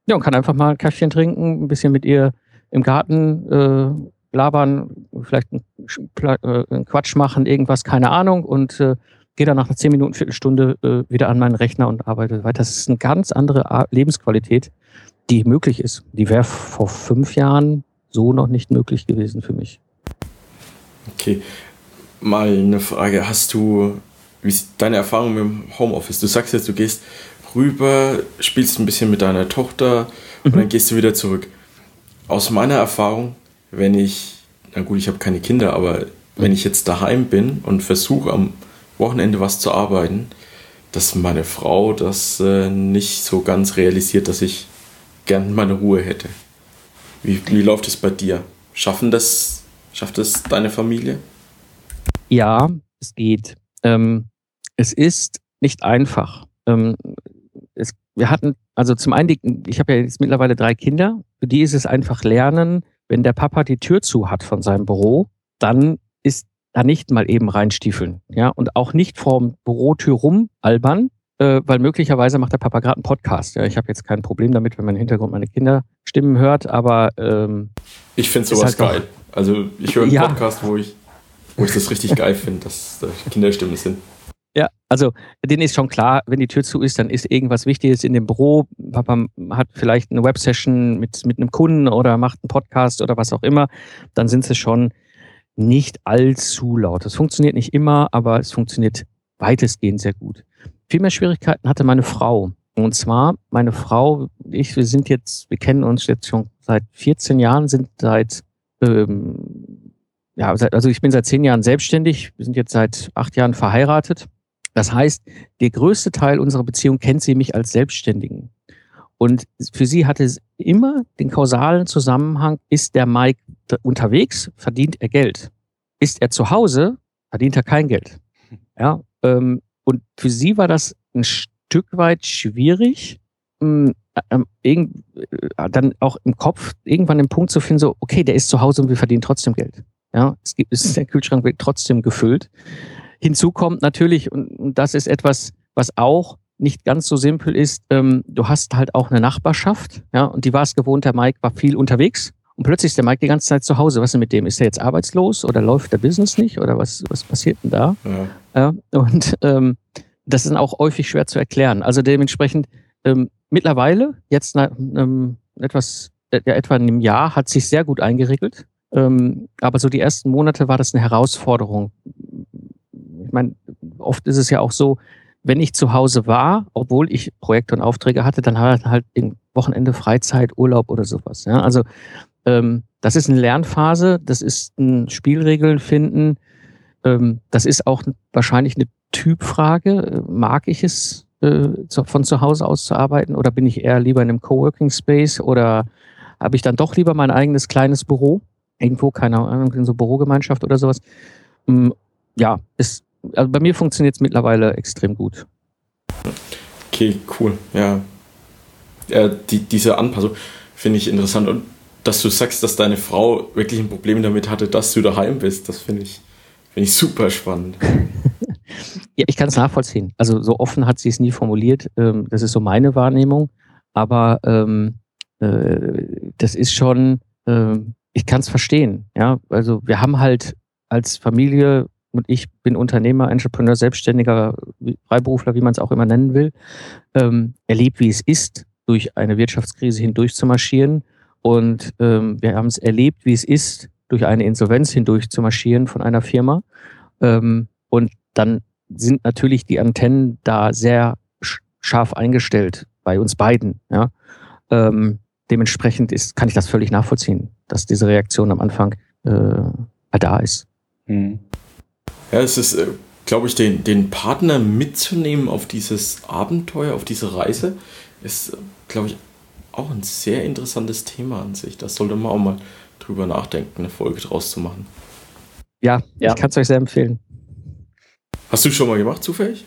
Ja, und kann einfach mal ein Kaffeechen trinken, ein bisschen mit ihr im Garten äh, labern, vielleicht äh, einen Quatsch machen, irgendwas, keine Ahnung. Und äh, gehe dann nach einer 10 Minuten, Viertelstunde äh, wieder an meinen Rechner und arbeite weiter. Das ist eine ganz andere Lebensqualität, die möglich ist. Die wäre vor fünf Jahren so noch nicht möglich gewesen für mich. Okay, mal eine Frage. Hast du, wie ist deine Erfahrung mit dem Homeoffice? Du sagst jetzt, du gehst rüber, spielst ein bisschen mit deiner Tochter und mhm. dann gehst du wieder zurück. Aus meiner Erfahrung, wenn ich, na gut, ich habe keine Kinder, aber wenn ich jetzt daheim bin und versuche am Wochenende was zu arbeiten, dass meine Frau das äh, nicht so ganz realisiert, dass ich gern meine Ruhe hätte. Wie, wie läuft es bei dir? Schaffen das, schafft das deine Familie? Ja, es geht. Ähm, es ist nicht einfach. Ähm, es, wir hatten, also zum einen, ich habe ja jetzt mittlerweile drei Kinder, für die ist es einfach lernen, wenn der Papa die Tür zu hat von seinem Büro, dann ist da nicht mal eben reinstiefeln. Ja, und auch nicht vorm Bürotür rum albern, äh, weil möglicherweise macht der Papa gerade einen Podcast. Ja, ich habe jetzt kein Problem damit, wenn man im Hintergrund meine Kinderstimmen hört, aber ähm, ich finde sowas halt geil. Also ich höre einen ja. Podcast, wo ich, wo ich das richtig geil finde, dass da Kinderstimmen sind. Ja, also denen ist schon klar, wenn die Tür zu ist, dann ist irgendwas Wichtiges in dem Büro. Papa hat vielleicht eine Websession mit, mit einem Kunden oder macht einen Podcast oder was auch immer. Dann sind sie schon nicht allzu laut. Das funktioniert nicht immer, aber es funktioniert weitestgehend sehr gut. Viel mehr Schwierigkeiten hatte meine Frau. Und zwar, meine Frau, ich, wir sind jetzt, wir kennen uns jetzt schon seit 14 Jahren, sind seit, ähm, ja, also ich bin seit 10 Jahren selbstständig, wir sind jetzt seit 8 Jahren verheiratet. Das heißt, der größte Teil unserer Beziehung kennt sie mich als Selbstständigen. Und für sie hatte es immer den kausalen Zusammenhang, ist der Mike unterwegs, verdient er Geld. Ist er zu Hause, verdient er kein Geld. Ja, ähm, und für sie war das ein Stück weit schwierig, ähm, äh, dann auch im Kopf irgendwann den Punkt zu finden, so, okay, der ist zu Hause und wir verdienen trotzdem Geld. Ja, es gibt, es, der Kühlschrank wird trotzdem gefüllt. Hinzu kommt natürlich, und das ist etwas, was auch nicht ganz so simpel ist, ähm, du hast halt auch eine Nachbarschaft, ja, und die war es gewohnt, der Mike war viel unterwegs und plötzlich ist der Mike die ganze Zeit zu Hause. Was ist denn mit dem? Ist er jetzt arbeitslos oder läuft der Business nicht oder was, was passiert denn da? Ja. ja und ähm, das ist dann auch häufig schwer zu erklären. Also dementsprechend ähm, mittlerweile, jetzt nach, ähm, etwas, äh, ja, etwa einem Jahr, hat sich sehr gut eingeregelt. Ähm, aber so die ersten Monate war das eine Herausforderung. Ich meine, oft ist es ja auch so, wenn ich zu Hause war, obwohl ich Projekte und Aufträge hatte, dann halt halt im Wochenende Freizeit, Urlaub oder sowas. Ja? Also ähm, das ist eine Lernphase, das ist ein Spielregeln finden, ähm, das ist auch wahrscheinlich eine Typfrage. Mag ich es, äh, von zu Hause aus zu arbeiten oder bin ich eher lieber in einem Coworking Space oder habe ich dann doch lieber mein eigenes kleines Büro? Irgendwo, keine Ahnung, in so Bürogemeinschaft oder sowas. Ähm, ja, ist, also bei mir funktioniert es mittlerweile extrem gut. Okay, cool. Ja. ja die, diese Anpassung finde ich interessant. Und dass du sagst, dass deine Frau wirklich ein Problem damit hatte, dass du daheim bist, das finde ich, find ich super spannend. ja, ich kann es nachvollziehen. Also so offen hat sie es nie formuliert. Ähm, das ist so meine Wahrnehmung. Aber ähm, äh, das ist schon, äh, ich kann es verstehen. Ja, also wir haben halt als Familie und ich bin Unternehmer, Entrepreneur, Selbstständiger, Freiberufler, wie man es auch immer nennen will, ähm, erlebt, wie es ist, durch eine Wirtschaftskrise hindurch zu marschieren und ähm, wir haben es erlebt, wie es ist, durch eine Insolvenz hindurch zu marschieren von einer Firma. Ähm, und dann sind natürlich die Antennen da sehr scharf eingestellt bei uns beiden. Ja? Ähm, dementsprechend ist, kann ich das völlig nachvollziehen, dass diese Reaktion am Anfang äh, da ist. Hm. Ja, es ist, äh, glaube ich, den, den Partner mitzunehmen auf dieses Abenteuer, auf diese Reise, ist, glaube ich, auch ein sehr interessantes Thema an sich. Das sollte man auch mal drüber nachdenken, eine Folge draus zu machen. Ja, ja. ich kann es euch sehr empfehlen. Hast du schon mal gemacht, zufällig?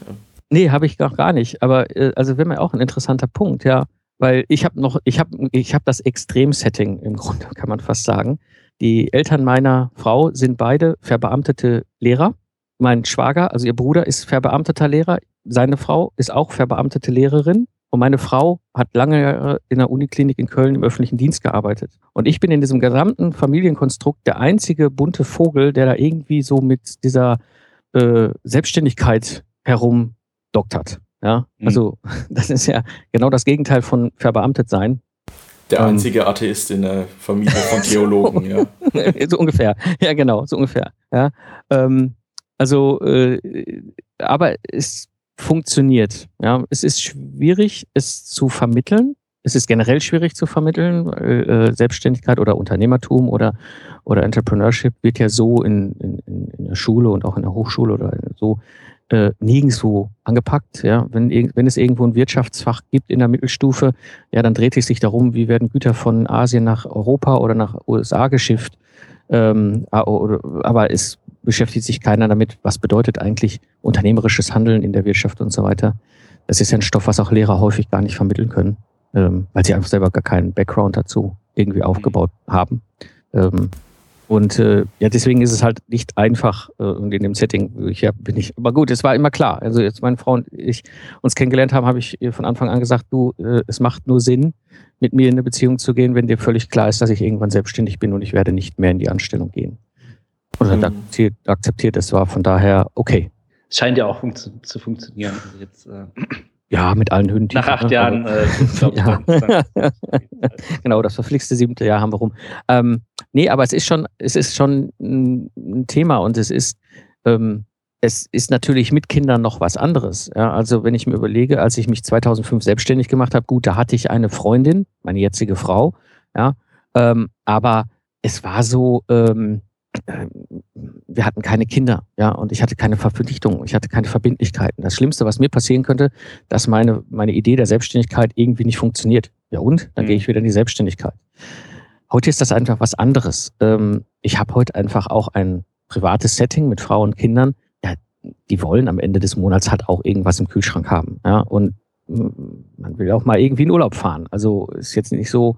Nee, habe ich noch gar nicht. Aber äh, also wäre mir auch ein interessanter Punkt, ja. Weil ich habe noch, ich habe ich hab das Extrem-Setting im Grunde, kann man fast sagen. Die Eltern meiner Frau sind beide verbeamtete Lehrer. Mein Schwager, also ihr Bruder, ist verbeamteter Lehrer. Seine Frau ist auch verbeamtete Lehrerin. Und meine Frau hat lange Jahre in der Uniklinik in Köln im öffentlichen Dienst gearbeitet. Und ich bin in diesem gesamten Familienkonstrukt der einzige bunte Vogel, der da irgendwie so mit dieser äh, Selbstständigkeit herumdoktert. Ja, mhm. also das ist ja genau das Gegenteil von verbeamtet sein. Der ähm. einzige Atheist in der Familie von Theologen, ja. so ungefähr, ja genau, so ungefähr. Ja, ähm, also, äh, aber es funktioniert. Ja, es ist schwierig, es zu vermitteln. Es ist generell schwierig zu vermitteln, weil äh, Selbstständigkeit oder Unternehmertum oder, oder Entrepreneurship wird ja so in, in, in der Schule und auch in der Hochschule oder so äh, nirgendwo angepackt. Ja, wenn, wenn es irgendwo ein Wirtschaftsfach gibt in der Mittelstufe, ja, dann dreht es sich darum, wie werden Güter von Asien nach Europa oder nach USA geschifft. Ähm, aber es beschäftigt sich keiner damit, was bedeutet eigentlich unternehmerisches Handeln in der Wirtschaft und so weiter. Das ist ja ein Stoff, was auch Lehrer häufig gar nicht vermitteln können, ähm, weil sie einfach selber gar keinen Background dazu irgendwie aufgebaut haben. Ähm, und äh, ja, deswegen ist es halt nicht einfach äh, in dem Setting. Ich ja, bin ich, aber gut, es war immer klar. Also jetzt meine Frau und ich uns kennengelernt haben, habe ich von Anfang an gesagt, du, äh, es macht nur Sinn, mit mir in eine Beziehung zu gehen, wenn dir völlig klar ist, dass ich irgendwann selbstständig bin und ich werde nicht mehr in die Anstellung gehen. Und dann mhm. akzeptiert, akzeptiert es war von daher okay. Es scheint ja auch funktio zu funktionieren. Also jetzt, äh ja, mit allen Hünden. Nach acht ne? Jahren. Äh, ja. genau, das verflixte siebte Jahr haben wir rum. Ähm, nee, aber es ist schon, es ist schon ein Thema und es ist, ähm, es ist natürlich mit Kindern noch was anderes. Ja, also wenn ich mir überlege, als ich mich 2005 selbstständig gemacht habe, gut, da hatte ich eine Freundin, meine jetzige Frau, ja, ähm, aber es war so, ähm, ähm, wir hatten keine Kinder, ja, und ich hatte keine Verpflichtungen, ich hatte keine Verbindlichkeiten. Das Schlimmste, was mir passieren könnte, dass meine, meine Idee der Selbstständigkeit irgendwie nicht funktioniert. Ja, und? Dann mhm. gehe ich wieder in die Selbstständigkeit. Heute ist das einfach was anderes. Ähm, ich habe heute einfach auch ein privates Setting mit Frau und Kindern. Ja, die wollen am Ende des Monats halt auch irgendwas im Kühlschrank haben. Ja, und man will auch mal irgendwie in Urlaub fahren. Also ist jetzt nicht so,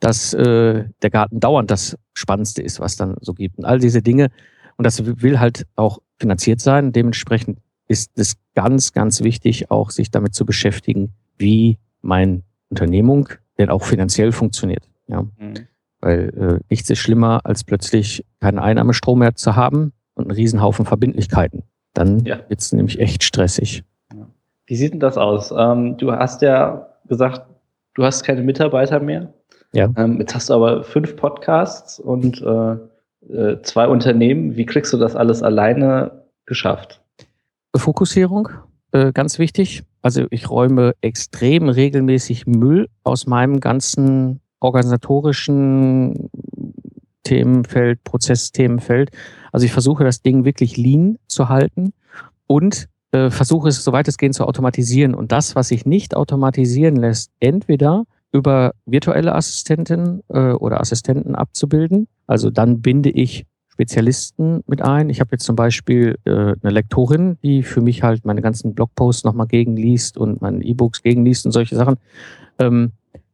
dass äh, der Garten dauernd das Spannendste ist, was dann so gibt. Und all diese Dinge. Und das will halt auch finanziert sein. Dementsprechend ist es ganz, ganz wichtig, auch sich damit zu beschäftigen, wie meine Unternehmung denn auch finanziell funktioniert. Ja. Mhm. Weil äh, nichts ist schlimmer, als plötzlich keinen Einnahmestrom mehr zu haben und einen Riesenhaufen Verbindlichkeiten. Dann ja. wird es nämlich echt stressig. Wie sieht denn das aus? Ähm, du hast ja gesagt, du hast keine Mitarbeiter mehr. Ja. Ähm, jetzt hast du aber fünf Podcasts und äh, äh, zwei Unternehmen. Wie kriegst du das alles alleine geschafft? Fokussierung, äh, ganz wichtig. Also ich räume extrem regelmäßig Müll aus meinem ganzen organisatorischen Themenfeld, Prozessthemenfeld. Also ich versuche das Ding wirklich lean zu halten und äh, versuche es soweit es geht zu automatisieren. Und das, was sich nicht automatisieren lässt, entweder über virtuelle Assistenten äh, oder Assistenten abzubilden. Also dann binde ich Spezialisten mit ein. Ich habe jetzt zum Beispiel äh, eine Lektorin, die für mich halt meine ganzen Blogposts nochmal gegenliest und meine E-Books gegenliest und solche Sachen. Ähm,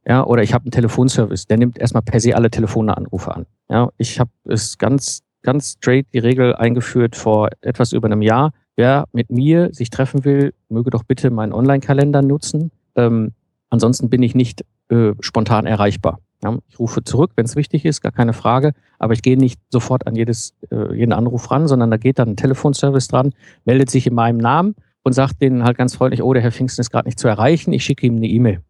ja, oder ich habe einen Telefonservice, der nimmt erstmal per se alle Telefonanrufe an. Ja, ich habe es ganz, ganz straight die Regel eingeführt vor etwas über einem Jahr. Wer mit mir sich treffen will, möge doch bitte meinen Online-Kalender nutzen. Ähm, ansonsten bin ich nicht äh, spontan erreichbar. Ja, ich rufe zurück, wenn es wichtig ist, gar keine Frage. Aber ich gehe nicht sofort an jedes, äh, jeden Anruf ran, sondern da geht dann ein Telefonservice dran, meldet sich in meinem Namen und sagt denen halt ganz freundlich, oh, der Herr Pfingsten ist gerade nicht zu erreichen, ich schicke ihm eine E-Mail.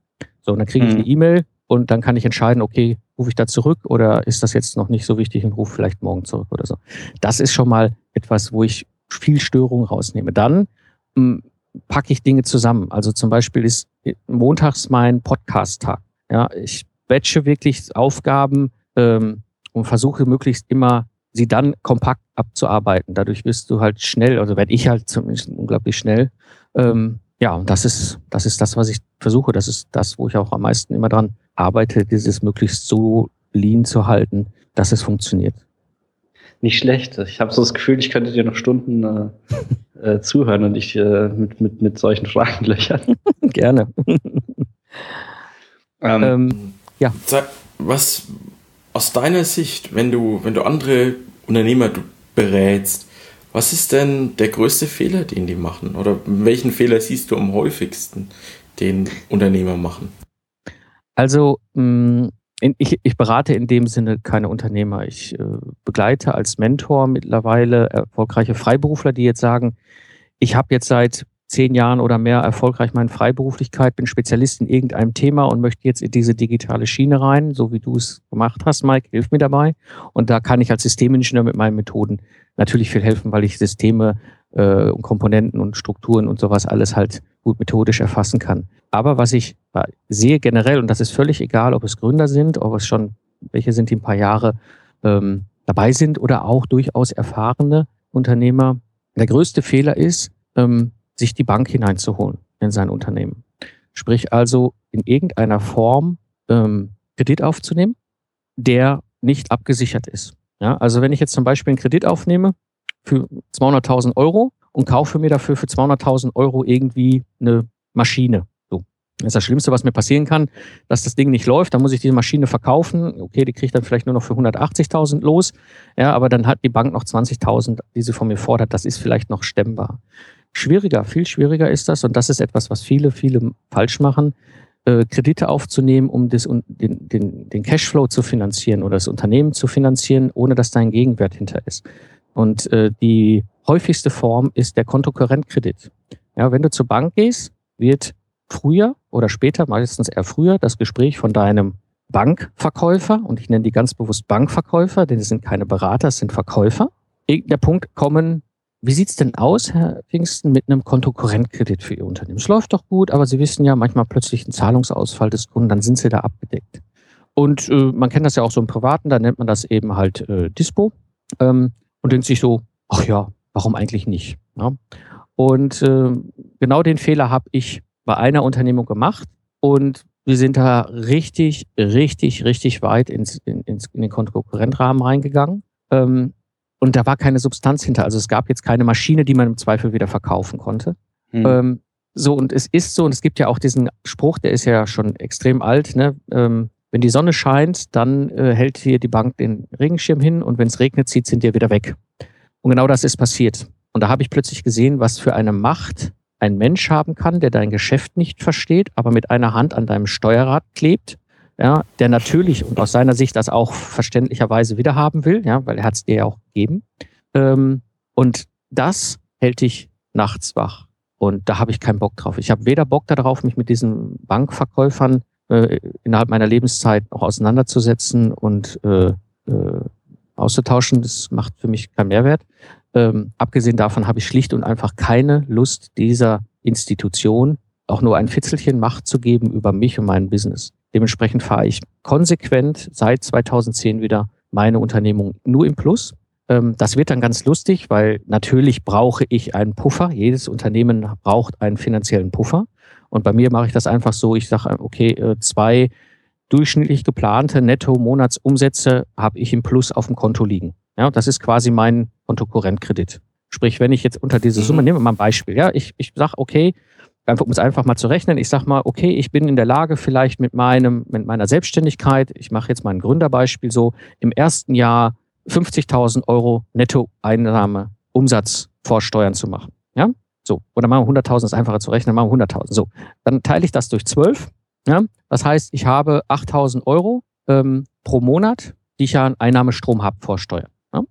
So, und dann kriege ich mhm. eine E-Mail und dann kann ich entscheiden, okay, rufe ich da zurück oder ist das jetzt noch nicht so wichtig und rufe vielleicht morgen zurück oder so. Das ist schon mal etwas, wo ich viel Störung rausnehme. Dann hm, packe ich Dinge zusammen. Also zum Beispiel ist montags mein Podcast-Tag. Ja, ich batche wirklich Aufgaben ähm, und versuche möglichst immer sie dann kompakt abzuarbeiten. Dadurch wirst du halt schnell, also werde ich halt zumindest unglaublich schnell. Ähm, ja, und das ist, das ist das, was ich versuche. Das ist das, wo ich auch am meisten immer dran arbeite, dieses möglichst so lean zu halten, dass es funktioniert. Nicht schlecht. Ich habe so das Gefühl, ich könnte dir noch Stunden äh, äh, zuhören und dich äh, mit, mit, mit solchen Fragen löchern. Gerne. ähm, ähm ja. Was aus deiner Sicht, wenn du, wenn du andere Unternehmer berätst, was ist denn der größte Fehler, den die machen? Oder welchen Fehler siehst du am häufigsten, den Unternehmer machen? Also, mm, ich, ich berate in dem Sinne keine Unternehmer. Ich äh, begleite als Mentor mittlerweile erfolgreiche Freiberufler, die jetzt sagen, ich habe jetzt seit zehn Jahren oder mehr erfolgreich meine Freiberuflichkeit, bin Spezialist in irgendeinem Thema und möchte jetzt in diese digitale Schiene rein, so wie du es gemacht hast, Mike, hilf mir dabei. Und da kann ich als Systemingenieur mit meinen Methoden natürlich viel helfen, weil ich Systeme äh, und Komponenten und Strukturen und sowas alles halt gut methodisch erfassen kann. Aber was ich sehe generell, und das ist völlig egal, ob es Gründer sind, ob es schon welche sind, die ein paar Jahre ähm, dabei sind oder auch durchaus erfahrene Unternehmer, der größte Fehler ist, ähm, sich die Bank hineinzuholen in sein Unternehmen. Sprich also in irgendeiner Form ähm, Kredit aufzunehmen, der nicht abgesichert ist. Ja, also wenn ich jetzt zum Beispiel einen Kredit aufnehme für 200.000 Euro und kaufe mir dafür für 200.000 Euro irgendwie eine Maschine. So. Das ist das Schlimmste, was mir passieren kann, dass das Ding nicht läuft. Dann muss ich diese Maschine verkaufen. Okay, die kriege ich dann vielleicht nur noch für 180.000 los. Ja, aber dann hat die Bank noch 20.000, die sie von mir fordert. Das ist vielleicht noch stemmbar. Schwieriger, viel schwieriger ist das, und das ist etwas, was viele, viele falsch machen, äh, Kredite aufzunehmen, um das, den, den, den Cashflow zu finanzieren oder das Unternehmen zu finanzieren, ohne dass da ein Gegenwert hinter ist. Und äh, die häufigste Form ist der Kontokorrentkredit. Ja, wenn du zur Bank gehst, wird früher oder später, meistens eher früher, das Gespräch von deinem Bankverkäufer, und ich nenne die ganz bewusst Bankverkäufer, denn es sind keine Berater, es sind Verkäufer. Der Punkt kommen, wie sieht's denn aus, Herr Pfingsten, mit einem Kontokorrentkredit für Ihr Unternehmen? Es läuft doch gut, aber Sie wissen ja manchmal plötzlich einen Zahlungsausfall des Kunden, dann sind Sie da abgedeckt. Und äh, man kennt das ja auch so im Privaten, da nennt man das eben halt äh, Dispo ähm, und denkt sich so, ach ja, warum eigentlich nicht? Ja? Und äh, genau den Fehler habe ich bei einer Unternehmung gemacht und wir sind da richtig, richtig, richtig weit ins, in, ins, in den Konkurrentrahmen reingegangen. Ähm, und da war keine Substanz hinter. Also es gab jetzt keine Maschine, die man im Zweifel wieder verkaufen konnte. Hm. Ähm, so, und es ist so, und es gibt ja auch diesen Spruch, der ist ja schon extrem alt, ne? Ähm, wenn die Sonne scheint, dann äh, hält hier die Bank den Regenschirm hin und wenn es regnet, zieht sie dir wieder weg. Und genau das ist passiert. Und da habe ich plötzlich gesehen, was für eine Macht ein Mensch haben kann, der dein Geschäft nicht versteht, aber mit einer Hand an deinem Steuerrad klebt ja, der natürlich und aus seiner Sicht das auch verständlicherweise wiederhaben will, ja, weil er hat es dir ja auch gegeben. Ähm, und das hält dich nachts wach. Und da habe ich keinen Bock drauf. Ich habe weder Bock darauf, mich mit diesen Bankverkäufern äh, innerhalb meiner Lebenszeit noch auseinanderzusetzen und äh, äh, auszutauschen. Das macht für mich keinen Mehrwert. Ähm, abgesehen davon habe ich schlicht und einfach keine Lust, dieser Institution auch nur ein Fitzelchen Macht zu geben über mich und mein Business. Dementsprechend fahre ich konsequent seit 2010 wieder meine Unternehmung nur im Plus. Ähm, das wird dann ganz lustig, weil natürlich brauche ich einen Puffer. Jedes Unternehmen braucht einen finanziellen Puffer. Und bei mir mache ich das einfach so, ich sage, okay, äh, zwei durchschnittlich geplante Netto-Monatsumsätze habe ich im Plus auf dem Konto liegen. Ja, das ist quasi mein Kontokorrentkredit. Sprich, wenn ich jetzt unter diese Summe, mhm. nehmen wir mal ein Beispiel, ja, ich, ich sage, okay, einfach, um es einfach mal zu rechnen, ich sage mal, okay, ich bin in der Lage, vielleicht mit meinem, mit meiner Selbstständigkeit, ich mache jetzt mal ein Gründerbeispiel so, im ersten Jahr 50.000 Euro Nettoeinnahme, Umsatz vor Steuern zu machen. Ja, so. Oder machen wir 100.000, ist einfacher zu rechnen, machen wir 100.000. So. Dann teile ich das durch 12. Ja, das heißt, ich habe 8.000 Euro ähm, pro Monat, die ich ja an Einnahmestrom habe vor Steuern. Ja?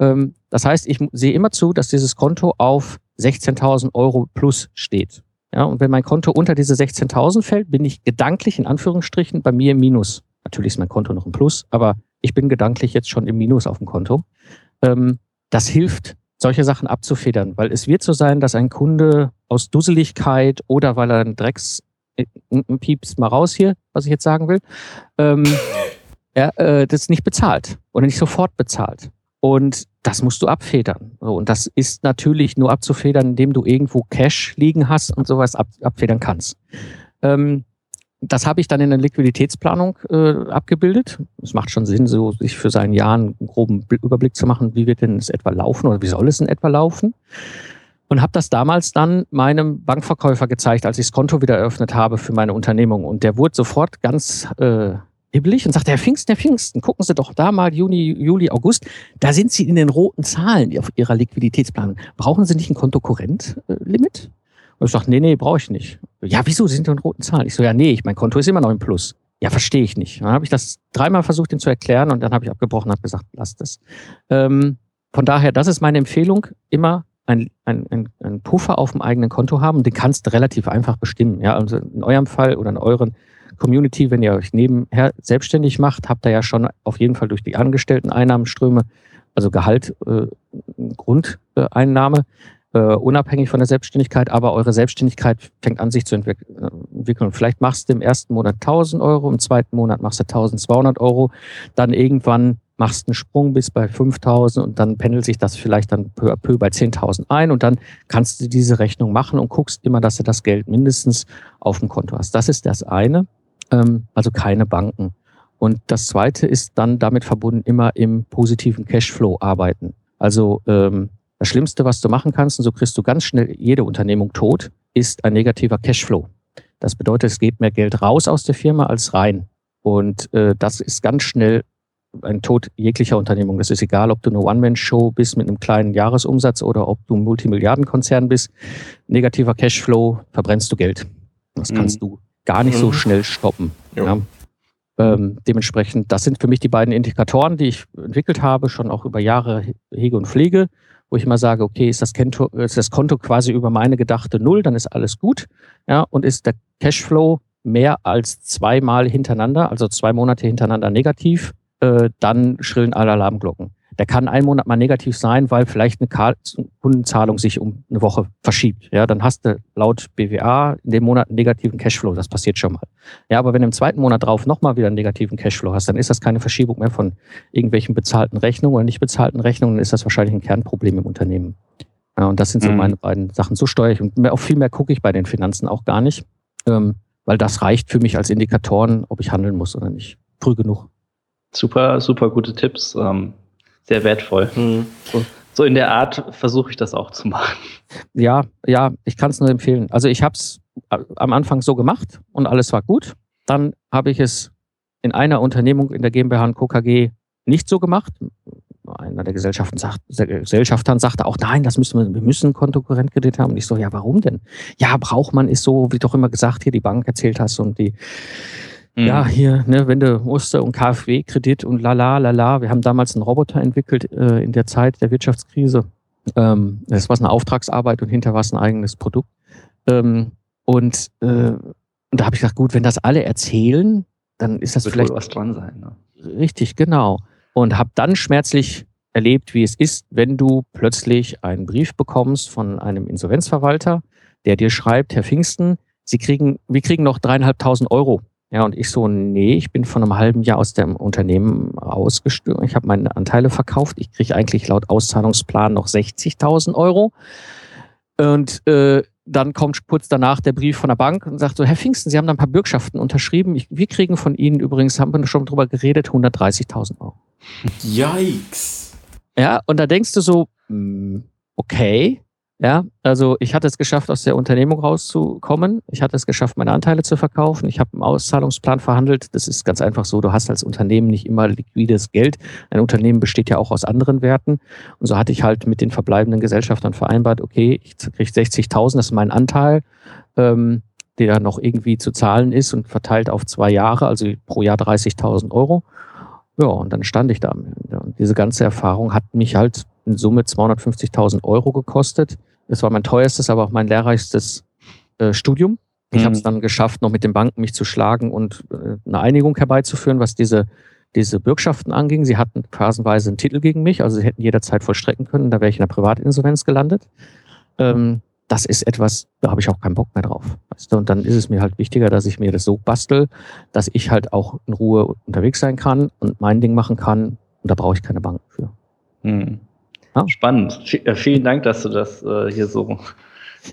Ähm, das heißt, ich sehe immer zu, dass dieses Konto auf 16.000 Euro plus steht. Ja, und wenn mein Konto unter diese 16.000 fällt, bin ich gedanklich in Anführungsstrichen bei mir im Minus. Natürlich ist mein Konto noch im Plus, aber ich bin gedanklich jetzt schon im Minus auf dem Konto. Ähm, das hilft, solche Sachen abzufedern, weil es wird so sein, dass ein Kunde aus Dusseligkeit oder weil er einen Drecks, äh, Pieps mal raus hier, was ich jetzt sagen will, ähm, er äh, das nicht bezahlt oder nicht sofort bezahlt. Und das musst du abfedern. So, und das ist natürlich nur abzufedern, indem du irgendwo Cash liegen hast und sowas ab, abfedern kannst. Ähm, das habe ich dann in der Liquiditätsplanung äh, abgebildet. Es macht schon Sinn, so sich für sein Jahr einen groben Überblick zu machen, wie wird denn es etwa laufen oder wie soll es in etwa laufen. Und habe das damals dann meinem Bankverkäufer gezeigt, als ich das Konto wieder eröffnet habe für meine Unternehmung. Und der wurde sofort ganz äh, hibbelig und sagte, Herr Pfingsten, Herr Pfingsten, gucken Sie doch da mal Juni, Juli, August, da sind Sie in den roten Zahlen auf Ihrer Liquiditätsplanung. Brauchen Sie nicht ein Kontokorrent-Limit? Und ich sage, nee, nee, brauche ich nicht. Ja, wieso? Sie sind in roten Zahlen. Ich so, ja, nee, mein Konto ist immer noch im Plus. Ja, verstehe ich nicht. dann habe ich das dreimal versucht, ihn zu erklären und dann habe ich abgebrochen und habe gesagt, lasst es. Ähm, von daher, das ist meine Empfehlung, immer ein, ein, ein Puffer auf dem eigenen Konto haben. Den kannst du relativ einfach bestimmen. Ja, also in eurem Fall oder in euren Community, wenn ihr euch nebenher selbstständig macht, habt ihr ja schon auf jeden Fall durch die angestellten Einnahmenströme, also Gehalt, äh, Grundeinnahme, äh, unabhängig von der Selbstständigkeit, aber eure Selbstständigkeit fängt an, sich zu äh, entwickeln. Vielleicht machst du im ersten Monat 1000 Euro, im zweiten Monat machst du 1200 Euro, dann irgendwann machst einen Sprung bis bei 5000 und dann pendelt sich das vielleicht dann peu à peu bei 10.000 ein und dann kannst du diese Rechnung machen und guckst immer, dass du das Geld mindestens auf dem Konto hast. Das ist das eine, ähm, also keine Banken. Und das zweite ist dann damit verbunden, immer im positiven Cashflow arbeiten. Also ähm, das Schlimmste, was du machen kannst, und so kriegst du ganz schnell jede Unternehmung tot, ist ein negativer Cashflow. Das bedeutet, es geht mehr Geld raus aus der Firma als rein. Und äh, das ist ganz schnell ein Tod jeglicher Unternehmung. Das ist egal, ob du eine One-Man-Show bist mit einem kleinen Jahresumsatz oder ob du ein Multimilliardenkonzern bist. Negativer Cashflow, verbrennst du Geld. Das mhm. kannst du gar nicht mhm. so schnell stoppen. Ja. Ähm, dementsprechend, das sind für mich die beiden Indikatoren, die ich entwickelt habe, schon auch über Jahre Hege und Pflege wo ich immer sage, okay, ist das, Konto, ist das Konto quasi über meine gedachte Null, dann ist alles gut. Ja, und ist der Cashflow mehr als zweimal hintereinander, also zwei Monate hintereinander negativ, äh, dann schrillen alle Alarmglocken. Der kann einen Monat mal negativ sein, weil vielleicht eine Kundenzahlung sich um eine Woche verschiebt. Ja, dann hast du laut BWA in dem Monat einen negativen Cashflow. Das passiert schon mal. Ja, aber wenn du im zweiten Monat drauf nochmal wieder einen negativen Cashflow hast, dann ist das keine Verschiebung mehr von irgendwelchen bezahlten Rechnungen oder nicht bezahlten Rechnungen. Dann ist das wahrscheinlich ein Kernproblem im Unternehmen. Ja, und das sind so mhm. meine beiden Sachen. So steuere ich. Und mehr, auf viel mehr gucke ich bei den Finanzen auch gar nicht, ähm, weil das reicht für mich als Indikatoren, ob ich handeln muss oder nicht. Früh genug. Super, super gute Tipps. Ähm, sehr wertvoll. Mhm. So, so, in der Art versuche ich das auch zu machen. Ja, ja, ich kann es nur empfehlen. Also ich habe es äh, am Anfang so gemacht und alles war gut. Dann habe ich es in einer Unternehmung in der GmbH und Co. KG nicht so gemacht. Einer der Gesellschaften sagt, Gesellschaftern sagte auch, nein, das müssen wir, wir müssen Kontokorrentkredit haben. Und ich so, ja, warum denn? Ja, braucht man, ist so, wie doch immer gesagt, hier die Bank erzählt hast und die Mhm. Ja, hier, ne, wenn du musste und KfW-Kredit und lala, lala. Wir haben damals einen Roboter entwickelt äh, in der Zeit der Wirtschaftskrise. Ähm, das war eine Auftragsarbeit und hinter war es ein eigenes Produkt. Ähm, und, äh, und da habe ich gesagt, gut, wenn das alle erzählen, dann ist das Wird vielleicht was dran sein. Ne? Richtig, genau. Und habe dann schmerzlich erlebt, wie es ist, wenn du plötzlich einen Brief bekommst von einem Insolvenzverwalter, der dir schreibt, Herr Pfingsten, Sie kriegen, wir kriegen noch dreieinhalbtausend Euro Ja, und ich so, nee, ich bin von einem halben Jahr aus dem Unternehmen ausgestürmt. Ich habe meine Anteile verkauft. Ich kriege eigentlich laut Auszahlungsplan noch 60.000 Euro. Und äh, dann kommt kurz danach der Brief von der Bank und sagt so, Herr Pfingsten, Sie haben da ein paar Bürgschaften unterschrieben. Ich, wir kriegen von Ihnen übrigens, haben wir schon drüber geredet, 130.000 Euro. Yikes. Ja, und da denkst du so, hm, okay, ja, also ich hatte es geschafft, aus der Unternehmung rauszukommen. Ich hatte es geschafft, meine Anteile zu verkaufen. Ich habe einen Auszahlungsplan verhandelt. Das ist ganz einfach so. Du hast als Unternehmen nicht immer liquides Geld. Ein Unternehmen besteht ja auch aus anderen Werten. Und so hatte ich halt mit den verbleibenden Gesellschaftern vereinbart, okay, ich kriege 60.000, das ist mein Anteil, ähm, der noch irgendwie zu zahlen ist und verteilt auf zwei Jahre, also pro Jahr 30.000 Euro. Ja, und dann stand ich da. Und diese ganze Erfahrung hat mich halt in Summe 250.000 Euro gekostet. Das war mein teuerstes, aber auch mein lehrreichstes äh, Studium. Ich mhm. habe es dann geschafft, noch mit den Banken mich zu schlagen und äh, eine Einigung herbeizuführen, was diese, diese Bürgschaften anging. Sie hatten phasenweise einen Titel gegen mich, also sie hätten jederzeit vollstrecken können. Da wäre ich in der Privatinsolvenz gelandet. Ähm, das ist etwas, da habe ich auch keinen Bock mehr drauf. Weißt du? Und dann ist es mir halt wichtiger, dass ich mir das so bastel, dass ich halt auch in Ruhe unterwegs sein kann und mein Ding machen kann. Und da brauche ich keine Banken für. Mhm. Ja. Spannend. V äh, vielen Dank, dass du das äh, hier so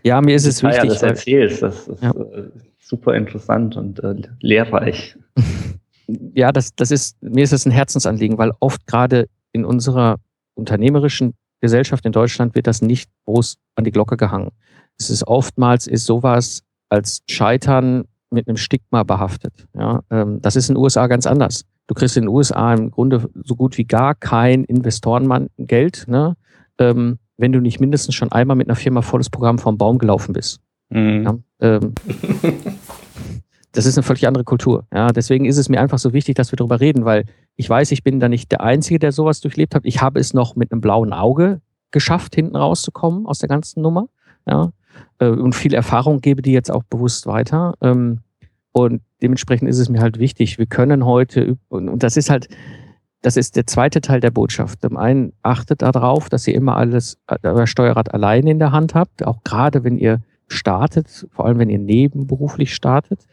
ja, mir ist es wichtig. Das erzählst. Das ist ja. äh, super interessant und äh, lehrreich. Ja, das, das ist, mir ist es ein Herzensanliegen, weil oft gerade in unserer unternehmerischen Gesellschaft in Deutschland wird das nicht groß an die Glocke gehangen. Es ist oftmals ist sowas als Scheitern mit einem Stigma behaftet. Ja, ähm, das ist in den USA ganz anders. Du kriegst in den USA im Grunde so gut wie gar kein Investorenmann Geld, ne? Ähm, wenn du nicht mindestens schon einmal mit einer Firma volles Programm vom Baum gelaufen bist. Mhm. Ja, ähm, das ist eine völlig andere Kultur. Ja, deswegen ist es mir einfach so wichtig, dass wir darüber reden, weil ich weiß, ich bin da nicht der Einzige, der sowas durchlebt hat. Ich habe es noch mit einem blauen Auge geschafft, hinten rauszukommen aus der ganzen Nummer. Ja, äh, und viel Erfahrung gebe die jetzt auch bewusst weiter. Ähm, und dementsprechend ist es mir halt wichtig, wir können heute, und das ist halt, das ist der zweite Teil der Botschaft. Zum einen achtet darauf, dass ihr immer alles, euer Steuerrad alleine in der Hand habt, auch gerade wenn ihr startet, vor allem wenn ihr nebenberuflich startet,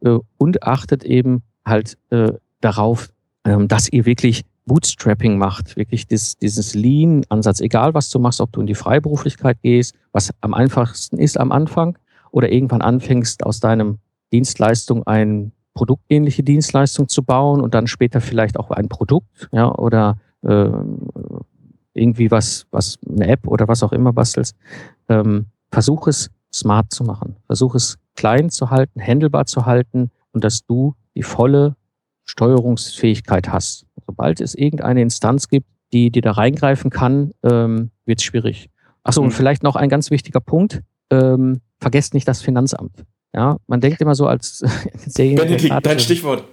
äh, und achtet eben halt äh, darauf, ähm, dass ihr wirklich Bootstrapping macht, wirklich dieses, dieses Lean-Ansatz, egal was du machst, ob du in die Freiberuflichkeit gehst, was am einfachsten ist am Anfang, oder irgendwann anfängst, aus deinem Dienstleistung ein produktähnliche Dienstleistung zu bauen und dann später vielleicht auch ein Produkt, ja, oder äh, irgendwie was, was eine App oder was auch immer bastelst. Ähm, versuch es smart zu machen. Versuch es klein zu halten, handelbar zu halten und dass du die volle Steuerungsfähigkeit hast. Sobald es irgendeine Instanz gibt, die dir da reingreifen kann, ähm, wird es schwierig. Achso, mhm. und vielleicht noch ein ganz wichtiger Punkt. Ähm, vergesst nicht das Finanzamt. Ja, man denkt immer so als Benedikt, dein Stichwort.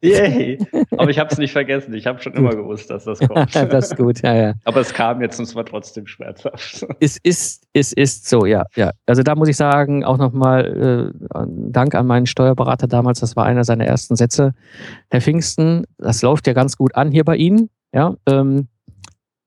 Yay! Aber ich habe es nicht vergessen. Ich habe schon immer gewusst, dass das kommt. das ist gut, ja, ja. Aber es kam jetzt und es war trotzdem schmerzhaft. Es ist, es ist so, ja, ja. Also da muss ich sagen, auch nochmal äh, Dank an meinen Steuerberater damals. Das war einer seiner ersten Sätze. Herr Pfingsten, das läuft ja ganz gut an hier bei Ihnen. Ja, ähm,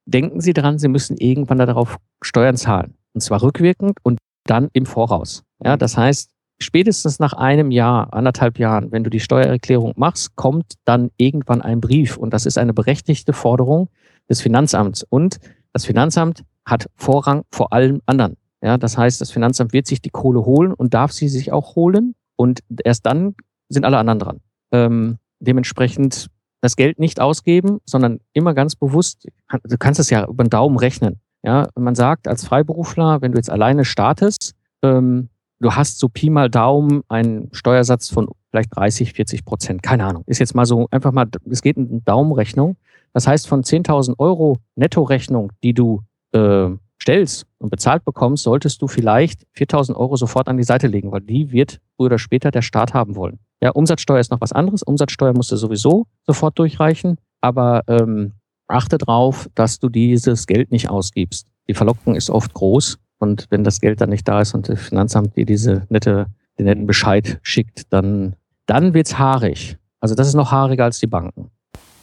denken Sie daran, Sie müssen irgendwann darauf Steuern zahlen. Und zwar rückwirkend und dann im Voraus. Ja, das heißt, spätestens nach einem Jahr, anderthalb Jahren, wenn du die Steuererklärung machst, kommt dann irgendwann ein Brief und das ist eine berechtigte Forderung des Finanzamts und das Finanzamt hat Vorrang vor allem anderen. Ja, das heißt, das Finanzamt wird sich die Kohle holen und darf sie sich auch holen und erst dann sind alle anderen dran. Ähm, dementsprechend das Geld nicht ausgeben, sondern immer ganz bewusst, du kannst es ja über den Daumen rechnen. Ja, man sagt als Freiberufler, wenn du jetzt alleine startest, ähm, du hast so Pi mal Daumen einen Steuersatz von vielleicht 30, 40 Prozent. Keine Ahnung. Ist jetzt mal so einfach mal, es geht in Daumenrechnung. Das heißt, von 10.000 Euro Nettorechnung, die du äh, stellst und bezahlt bekommst, solltest du vielleicht 4.000 Euro sofort an die Seite legen, weil die wird früher oder später der Staat haben wollen. Ja, Umsatzsteuer ist noch was anderes. Umsatzsteuer musst du sowieso sofort durchreichen, aber ähm, achte drauf, dass du dieses Geld nicht ausgibst. Die Verlockung ist oft groß und wenn das Geld dann nicht da ist und das Finanzamt dir diese nette, den netten Bescheid schickt, dann, dann wird's haarig. Also das ist noch haariger als die Banken.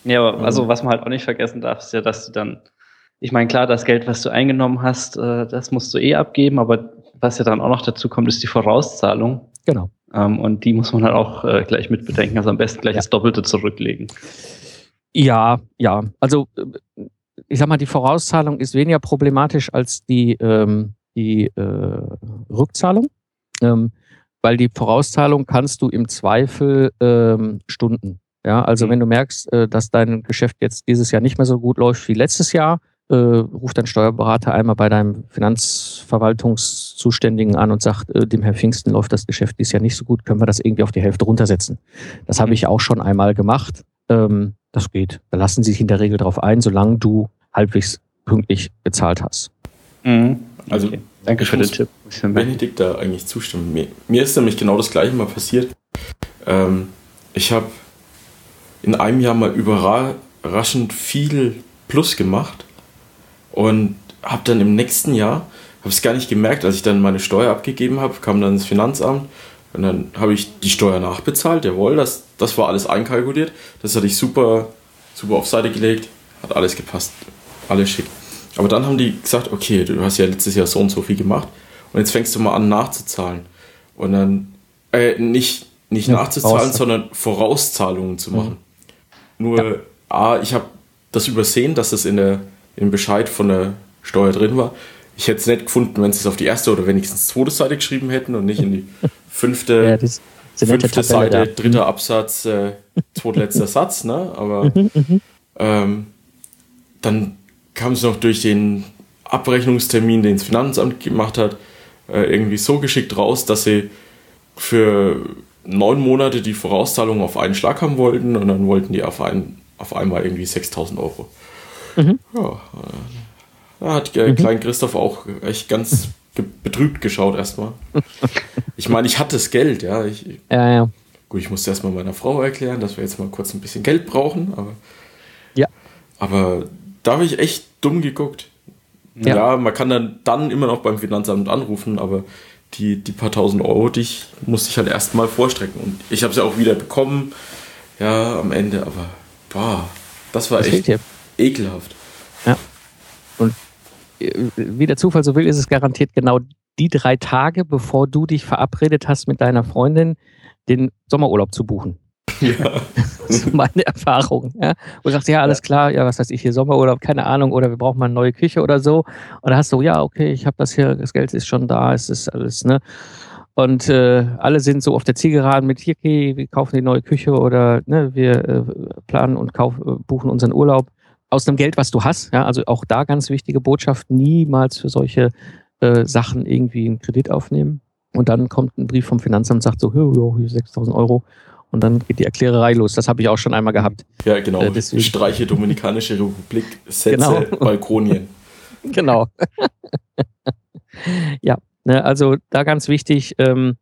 Ja, aber also was man halt auch nicht vergessen darf, ist ja, dass du dann, ich meine, klar, das Geld, was du eingenommen hast, äh, das musst du eh abgeben, aber was ja dann auch noch dazu kommt, ist die Vorauszahlung. Genau. Ähm, und die muss man halt auch äh, gleich mit bedenken. Also am besten gleich ja. das Doppelte zurücklegen. Ja, ja. Also ich sag mal, die Vorauszahlung ist weniger problematisch als die, ähm, die äh, Rückzahlung. Ähm, weil die Vorauszahlung kannst du im Zweifel ähm, Stunden. Ja, also mhm. wenn du merkst, äh, dass dein Geschäft jetzt dieses Jahr nicht mehr so gut läuft wie letztes Jahr, äh, ruft dein Steuerberater einmal bei deinem Finanzverwaltungszuständigen an und sagt, äh, dem Herr Pfingsten läuft das Geschäft dieses Jahr nicht so gut, können wir das irgendwie auf die Hälfte runtersetzen. Das habe mhm. ich auch schon einmal gemacht. Ähm, das geht. Da lassen sie sich in der Regel drauf ein, solange du halbwegs pünktlich bezahlt hast. Mhm. Also okay. danke für den Tipp. Benedikt da eigentlich zustimmen. Mir, mir, ist nämlich genau das gleiche mal passiert. Ähm, ich habe in einem Jahr mal überraschend viel Plus gemacht und habe dann im nächsten Jahr, habe es gar nicht gemerkt, als ich dann meine Steuer abgegeben habe, kam dann das Finanzamt und dann habe ich die Steuer nachbezahlt, jawohl, das, das war alles einkalkuliert, das hatte ich super, super auf Seite gelegt, hat alles gepasst, alles schick. Aber dann haben die gesagt, okay, du hast ja letztes Jahr so und so viel gemacht und jetzt fängst du mal an nachzuzahlen. Und dann, äh, nicht, nicht ja, nachzuzahlen, raus. sondern Vorauszahlungen zu machen. Mhm. Nur, ja. A, ich habe das übersehen, dass das in der im Bescheid von der Steuer drin war. Ich hätte es nicht gefunden, wenn sie es auf die erste oder wenigstens zweite Seite geschrieben hätten und nicht in die fünfte, ja, das, fünfte Tabelle, Seite, da. dritter mhm. Absatz, äh, zweitletzter Satz. Ne? Aber mhm, mhm. ähm, dann kam es noch durch den Abrechnungstermin, den das Finanzamt gemacht hat, äh, irgendwie so geschickt raus, dass sie für neun Monate die Vorauszahlung auf einen Schlag haben wollten und dann wollten die auf, ein, auf einmal irgendwie 6000 Euro. Mhm. Ja, da hat mhm. Klein Christoph auch echt ganz betrübt geschaut erstmal. Ich meine, ich hatte das Geld, ja. Ich, ja, ja. Gut, ich musste erstmal meiner Frau erklären, dass wir jetzt mal kurz ein bisschen Geld brauchen, aber. Ja. Aber da habe ich echt dumm geguckt. Ja. ja, man kann dann, dann immer noch beim Finanzamt anrufen, aber die, die paar tausend Euro, die ich, musste ich halt erstmal vorstrecken. Und ich habe sie auch wieder bekommen, ja, am Ende, aber boah, das war das echt ekelhaft. Ja. Und äh, wie der Zufall so will, ist es garantiert genau die drei Tage, bevor du dich verabredet hast mit deiner Freundin, den Sommerurlaub zu buchen. Ja. meine Erfahrung. Ja. Wo du sagst, ja, alles klar, ja, was weiß ich hier, Sommerurlaub, keine Ahnung, oder wir brauchen mal eine neue Küche oder so. Und da hast du, ja, okay, ich habe das hier, das Geld ist schon da, es ist alles, ne? Und äh, alle sind so auf der Zielgeraden mit hier, okay, wir kaufen die neue Küche oder ne, wir äh, planen und kauf, äh, buchen unseren Urlaub aus dem Geld, was du hast. Ja, also auch da ganz wichtige Botschaft, niemals für solche äh, Sachen irgendwie einen Kredit aufnehmen. Und dann kommt ein Brief vom Finanzamt und sagt so, hier 6000 Euro und dann geht die Erklärerei los. Das habe ich auch schon einmal gehabt. Ja, genau. Äh, Streiche Dominikanische Republik, Sätze genau. Balkonien. genau. ja, ne, also da ganz wichtig, ähm,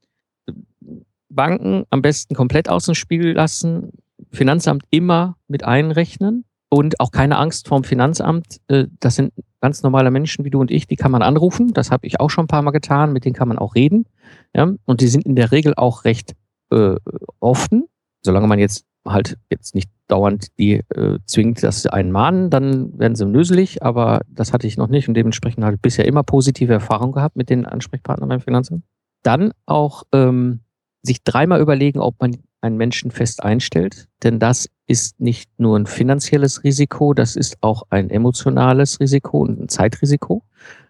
Banken am besten komplett aus dem Spiel lassen, Finanzamt immer mit einrechnen und auch keine Angst vorm Finanzamt. Äh, das sind ganz normale Menschen wie du und ich, die kann man anrufen. Das habe ich auch schon ein paar Mal getan, mit denen kann man auch reden. Ja? Und die sind in der Regel auch recht äh, offen, solange man jetzt halt jetzt nicht dauernd die äh, zwingt, dass sie einen mahnen, dann werden sie nöselig, aber das hatte ich noch nicht und dementsprechend habe ich bisher immer positive Erfahrungen gehabt mit den Ansprechpartnern beim Finanzamt. Dann auch ähm, sich dreimal überlegen, ob man einen Menschen fest einstellt, denn das ist nicht nur ein finanzielles Risiko, das ist auch ein emotionales Risiko und ein Zeitrisiko.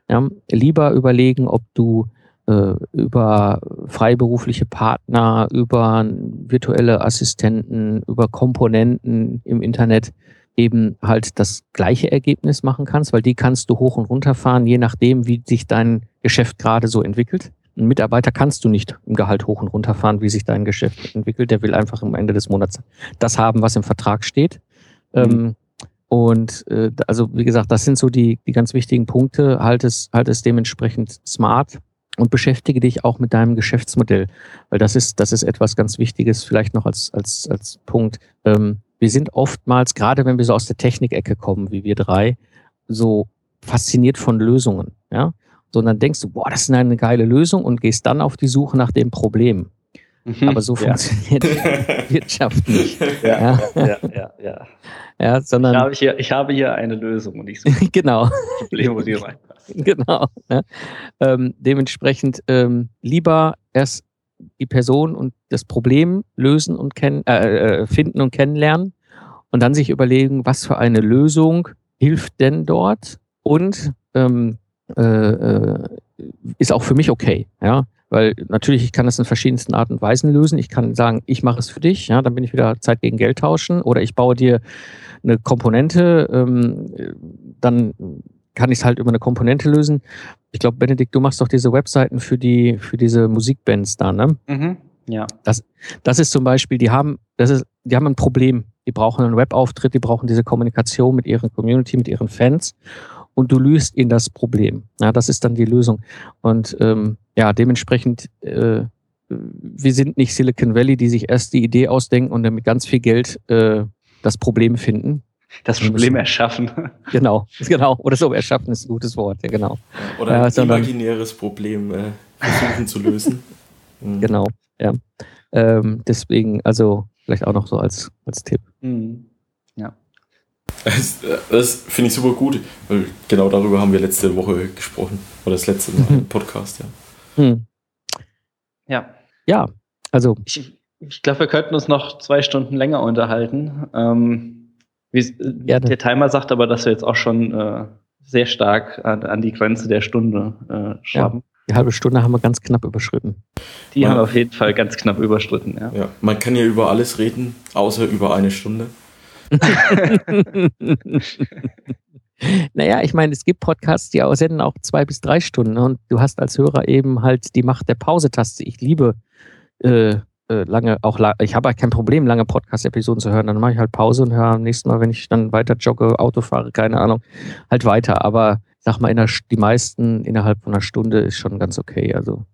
Ja, lieber überlegen, ob du über freiberufliche Partner, über virtuelle Assistenten, über Komponenten im Internet eben halt das gleiche Ergebnis machen kannst, weil die kannst du hoch und runter fahren, je nachdem, wie sich dein Geschäft gerade so entwickelt. Ein Mitarbeiter kannst du nicht im Gehalt hoch und runter fahren, wie sich dein Geschäft entwickelt. Der will einfach am Ende des Monats das haben, was im Vertrag steht. Mhm. Ähm, und äh, also wie gesagt, das sind so die, die ganz wichtigen Punkte. Halt es, halt es dementsprechend smart und beschäftige dich auch mit deinem Geschäftsmodell, weil das ist, das ist etwas ganz Wichtiges, vielleicht noch als, als, als Punkt. Ähm, wir sind oftmals, gerade wenn wir so aus der Technikecke kommen, wie wir drei, so fasziniert von Lösungen, ja. Sondern denkst du, boah, das ist eine geile Lösung und gehst dann auf die Suche nach dem Problem. Mhm, Aber so ja. funktioniert Wirtschaft nicht. Ja, ja, ja, ja. ja. sondern, ich, habe hier, ich habe hier eine Lösung und ich suche genau. Problem, wo die reinpasst. Genau. Ja. Ähm, dementsprechend ähm, lieber erst die Person und das Problem lösen und kennen, äh, äh, finden und kennenlernen und dann sich überlegen, was für eine Lösung hilft denn dort und ähm, äh, äh, ist auch für mich okay. Ja, weil natürlich, ich kann das in verschiedensten Arten und Weisen lösen. Ich kann sagen, ich mache es für dich, ja, dann bin ich wieder Zeit gegen Geld tauschen oder ich baue dir eine Komponente, ähm, dann kann ich es halt über eine Komponente lösen. Ich glaube, Benedikt, du machst doch diese Webseiten für die, für diese Musikbands da, ne? Mhm. Ja. Das, das ist zum Beispiel, die haben, das ist, die haben ein Problem. Die brauchen einen Webauftritt, die brauchen diese Kommunikation mit ihren Community, mit ihren Fans und du löst ihnen das Problem. Ja, das ist dann die Lösung. Und ähm, ja, dementsprechend, äh, wir sind nicht Silicon Valley, die sich erst die Idee ausdenken und dann mit ganz viel Geld äh, das Problem finden. Das Problem erschaffen. Genau, genau. Oder so, erschaffen ist ein gutes Wort, ja, genau. Oder ein ja, imaginäres Problem äh, versuchen zu lösen. Mhm. Genau, ja. Ähm, deswegen, also vielleicht auch noch so als, als Tipp. Mhm. Ja. Das, das finde ich super gut, weil genau darüber haben wir letzte Woche gesprochen. Oder das letzte Mal im Podcast, ja. Mhm. Ja. Ja, also. Ich, ich glaube, wir könnten uns noch zwei Stunden länger unterhalten. Ähm, wie, der Timer sagt aber, dass wir jetzt auch schon äh, sehr stark an, an, die Grenze der Stunde äh, schrappen. Ja, die halbe Stunde haben wir ganz knapp überschritten. Die man, haben wir auf jeden Fall ganz knapp überschritten, ja. ja. Man kann ja über alles reden, außer über eine Stunde. naja, ich meine, es gibt Podcasts, die senden auch zwei bis drei Stunden und du hast als Hörer eben halt die Macht der Pause-Taste. Ich liebe äh, äh, lange, auch ich habe halt kein Problem, lange Podcast-Episoden zu hören. Dann mache ich halt Pause und höre am nächsten Mal, wenn ich dann weiter jogge, Auto fahre, keine Ahnung, halt weiter. Aber sag mal, der, die meisten innerhalb von einer Stunde ist schon ganz okay. Also,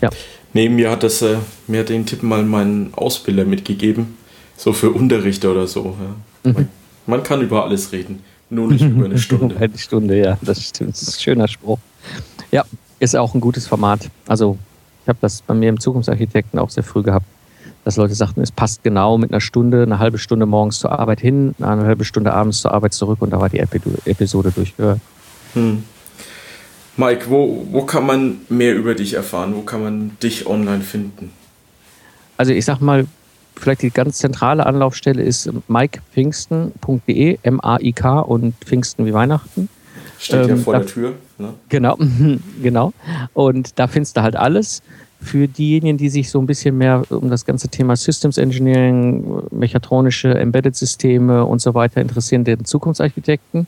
ja. Neben mir hat das, äh, mir hat den Tipp mal mein Ausbilder mitgegeben, so für Unterrichter oder so. Ja. Mhm. Man, kann über alles reden, nur nicht über eine Stunde. eine Stunde, ja, das stimmt. Das ist ein schöner Spruch. Ja, ist auch ein gutes Format. Also, ich habe das bei mir im Zukunftsarchitekten auch sehr früh gehabt dass Leute sagten, es passt genau mit einer Stunde, eine halbe Stunde morgens zur Arbeit hin, eine halbe Stunde abends zur Arbeit zurück und da war die Episode durchgehört. Hm. Mike, wo, wo kann man mehr über dich erfahren? Wo kann man dich online finden? Also ich sag mal, vielleicht die ganz zentrale Anlaufstelle ist mikepfingsten.de, M-A-I-K und Pfingsten wie Weihnachten. Steht ähm, ja vor da, der Tür. Ne? Genau, genau. Und da findest du halt alles für diejenigen, die sich so ein bisschen mehr um das ganze Thema Systems Engineering, mechatronische Embedded-Systeme und so weiter interessieren, den Zukunftsarchitekten.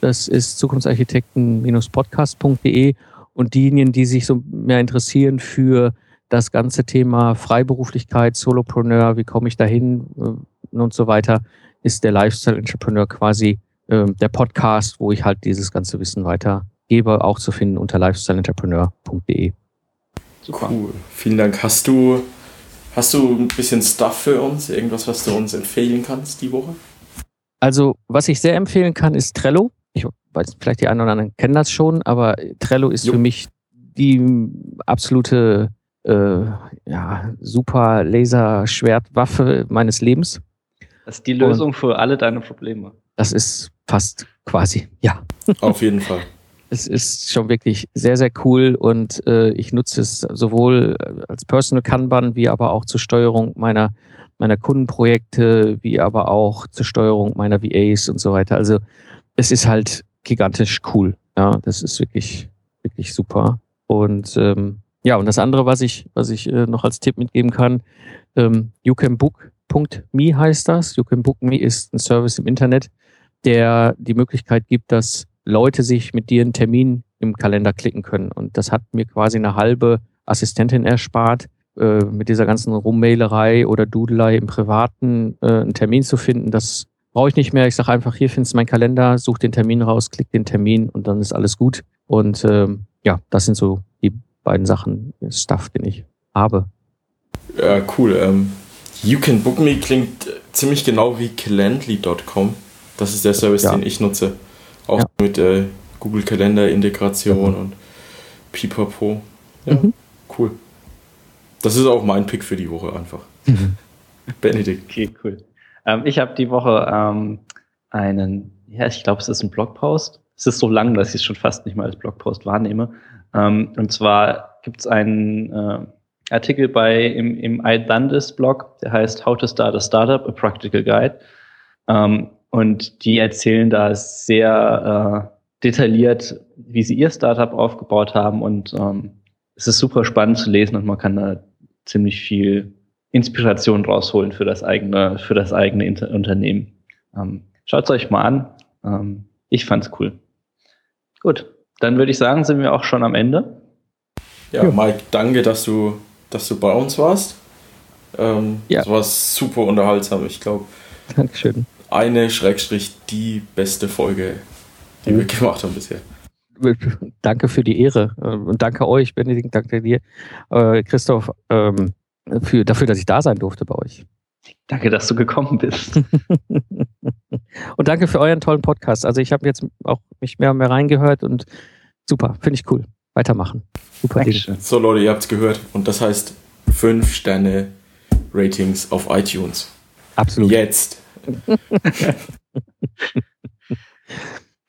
Das ist zukunftsarchitekten-podcast.de und diejenigen, die sich so mehr interessieren für das ganze Thema Freiberuflichkeit, Solopreneur, wie komme ich dahin äh, und so weiter, ist der Lifestyle Entrepreneur quasi äh, der Podcast, wo ich halt dieses ganze Wissen weitergebe, auch zu finden unter lifestyleentrepreneur.de. Super. Cool. Vielen Dank. Hast du, hast du ein bisschen Stuff für uns? Irgendwas, was du uns empfehlen kannst die Woche? Also, was ich sehr empfehlen kann, ist Trello. Ich weiß, vielleicht die einen oder anderen kennen das schon, aber Trello ist jo. für mich die absolute äh, ja, super Laser-Schwertwaffe meines Lebens. Das ist die Lösung Und für alle deine Probleme. Das ist fast quasi, ja. Auf jeden Fall es ist schon wirklich sehr, sehr cool und äh, ich nutze es sowohl als Personal Kanban wie aber auch zur Steuerung meiner, meiner Kundenprojekte, wie aber auch zur Steuerung meiner VAs und so weiter. Also es ist halt gigantisch cool. Ja, das ist wirklich, wirklich super. Und ähm, ja, und das andere, was ich, was ich äh, noch als Tipp mitgeben kann, ähm, youcanbook.me heißt das. YouCanBookMe ist ein Service im Internet, der die Möglichkeit gibt, dass Leute sich mit dir einen Termin im Kalender klicken können. Und das hat mir quasi eine halbe Assistentin erspart, äh, mit dieser ganzen Rummailerei oder Dudelei im Privaten äh, einen Termin zu finden. Das brauche ich nicht mehr. Ich sage einfach, hier findest du meinen Kalender, such den Termin raus, klick den Termin und dann ist alles gut. Und ähm, ja, das sind so beiden Sachen, Stuff, den ich habe. Ja, cool. Ähm, you Can Book Me klingt ziemlich genau wie calendly.com. Das ist der Service, ja. den ich nutze. Auch ja. mit äh, Google Kalender Integration mhm. und Pipapo. Ja, mhm. cool. Das ist auch mein Pick für die Woche einfach. Mhm. Benedikt. Okay, cool. Ähm, ich habe die Woche ähm, einen, ja, ich glaube, es ist ein Blogpost. Es ist so lang, dass ich es schon fast nicht mal als Blogpost wahrnehme. Ähm, und zwar gibt es einen, äh, Artikel bei im, im iDundis-Blog, der heißt How to Start a Startup, a Practical Guide. Ähm, und die erzählen da sehr äh, detailliert, wie sie ihr Startup aufgebaut haben. Und ähm, es ist super spannend zu lesen und man kann da ziemlich viel Inspiration rausholen für das eigene, für das eigene Inter Unternehmen. Ähm, Schaut es euch mal an. Ähm, ich fand's cool. Gut, dann würde ich sagen, sind wir auch schon am Ende. Ja, ja. Mike, danke, dass du, dass du bei uns warst. Ähm, ja. Das war super unterhaltsam, ich glaube. Dankeschön. Eine Schrägstrich die beste Folge, die mhm. wir gemacht haben bisher. Danke für die Ehre äh, und danke euch, Benedikt, danke dir, äh, Christoph, ähm, für, dafür, dass ich da sein durfte bei euch. Danke, dass du gekommen bist. und danke für euren tollen Podcast. Also ich habe jetzt auch mich mehr und mehr reingehört und super, finde ich cool. Weitermachen. Super Ding. So Leute, ihr habt es gehört. Und das heißt 5 Sterne Ratings auf iTunes. Absolut. Jetzt.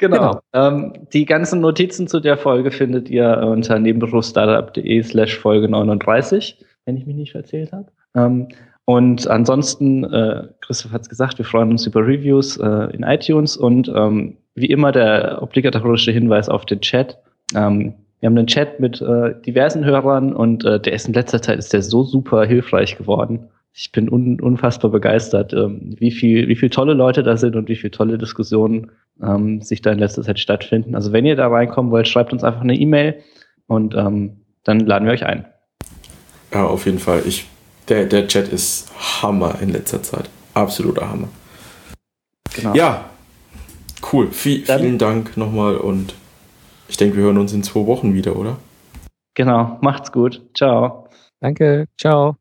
Genau. genau. Ähm, die ganzen Notizen zu der Folge findet ihr unter nebenberufsstartup.de slash Folge 39, wenn ich mich nicht verzählt habe. Ähm, und ansonsten, äh, Christoph hat es gesagt, wir freuen uns über Reviews äh, in iTunes und ähm, wie immer der obligatorische Hinweis auf den Chat. Ähm, wir haben einen Chat mit äh, diversen Hörern und äh, der ist in letzter Zeit ist der so super hilfreich geworden. Ich bin un unfassbar begeistert, ähm, wie viel, wie viel tolle Leute da sind und wie viel tolle Diskussionen ähm, sich da in letzter Zeit stattfinden. Also wenn ihr da reinkommen wollt, schreibt uns einfach eine E-Mail und ähm, dann laden wir euch ein. Ja, auf jeden Fall. Ich der, der Chat ist Hammer in letzter Zeit. Absoluter Hammer. Genau. Ja, cool. V Dann, vielen Dank nochmal und ich denke, wir hören uns in zwei Wochen wieder, oder? Genau, macht's gut. Ciao. Danke, ciao.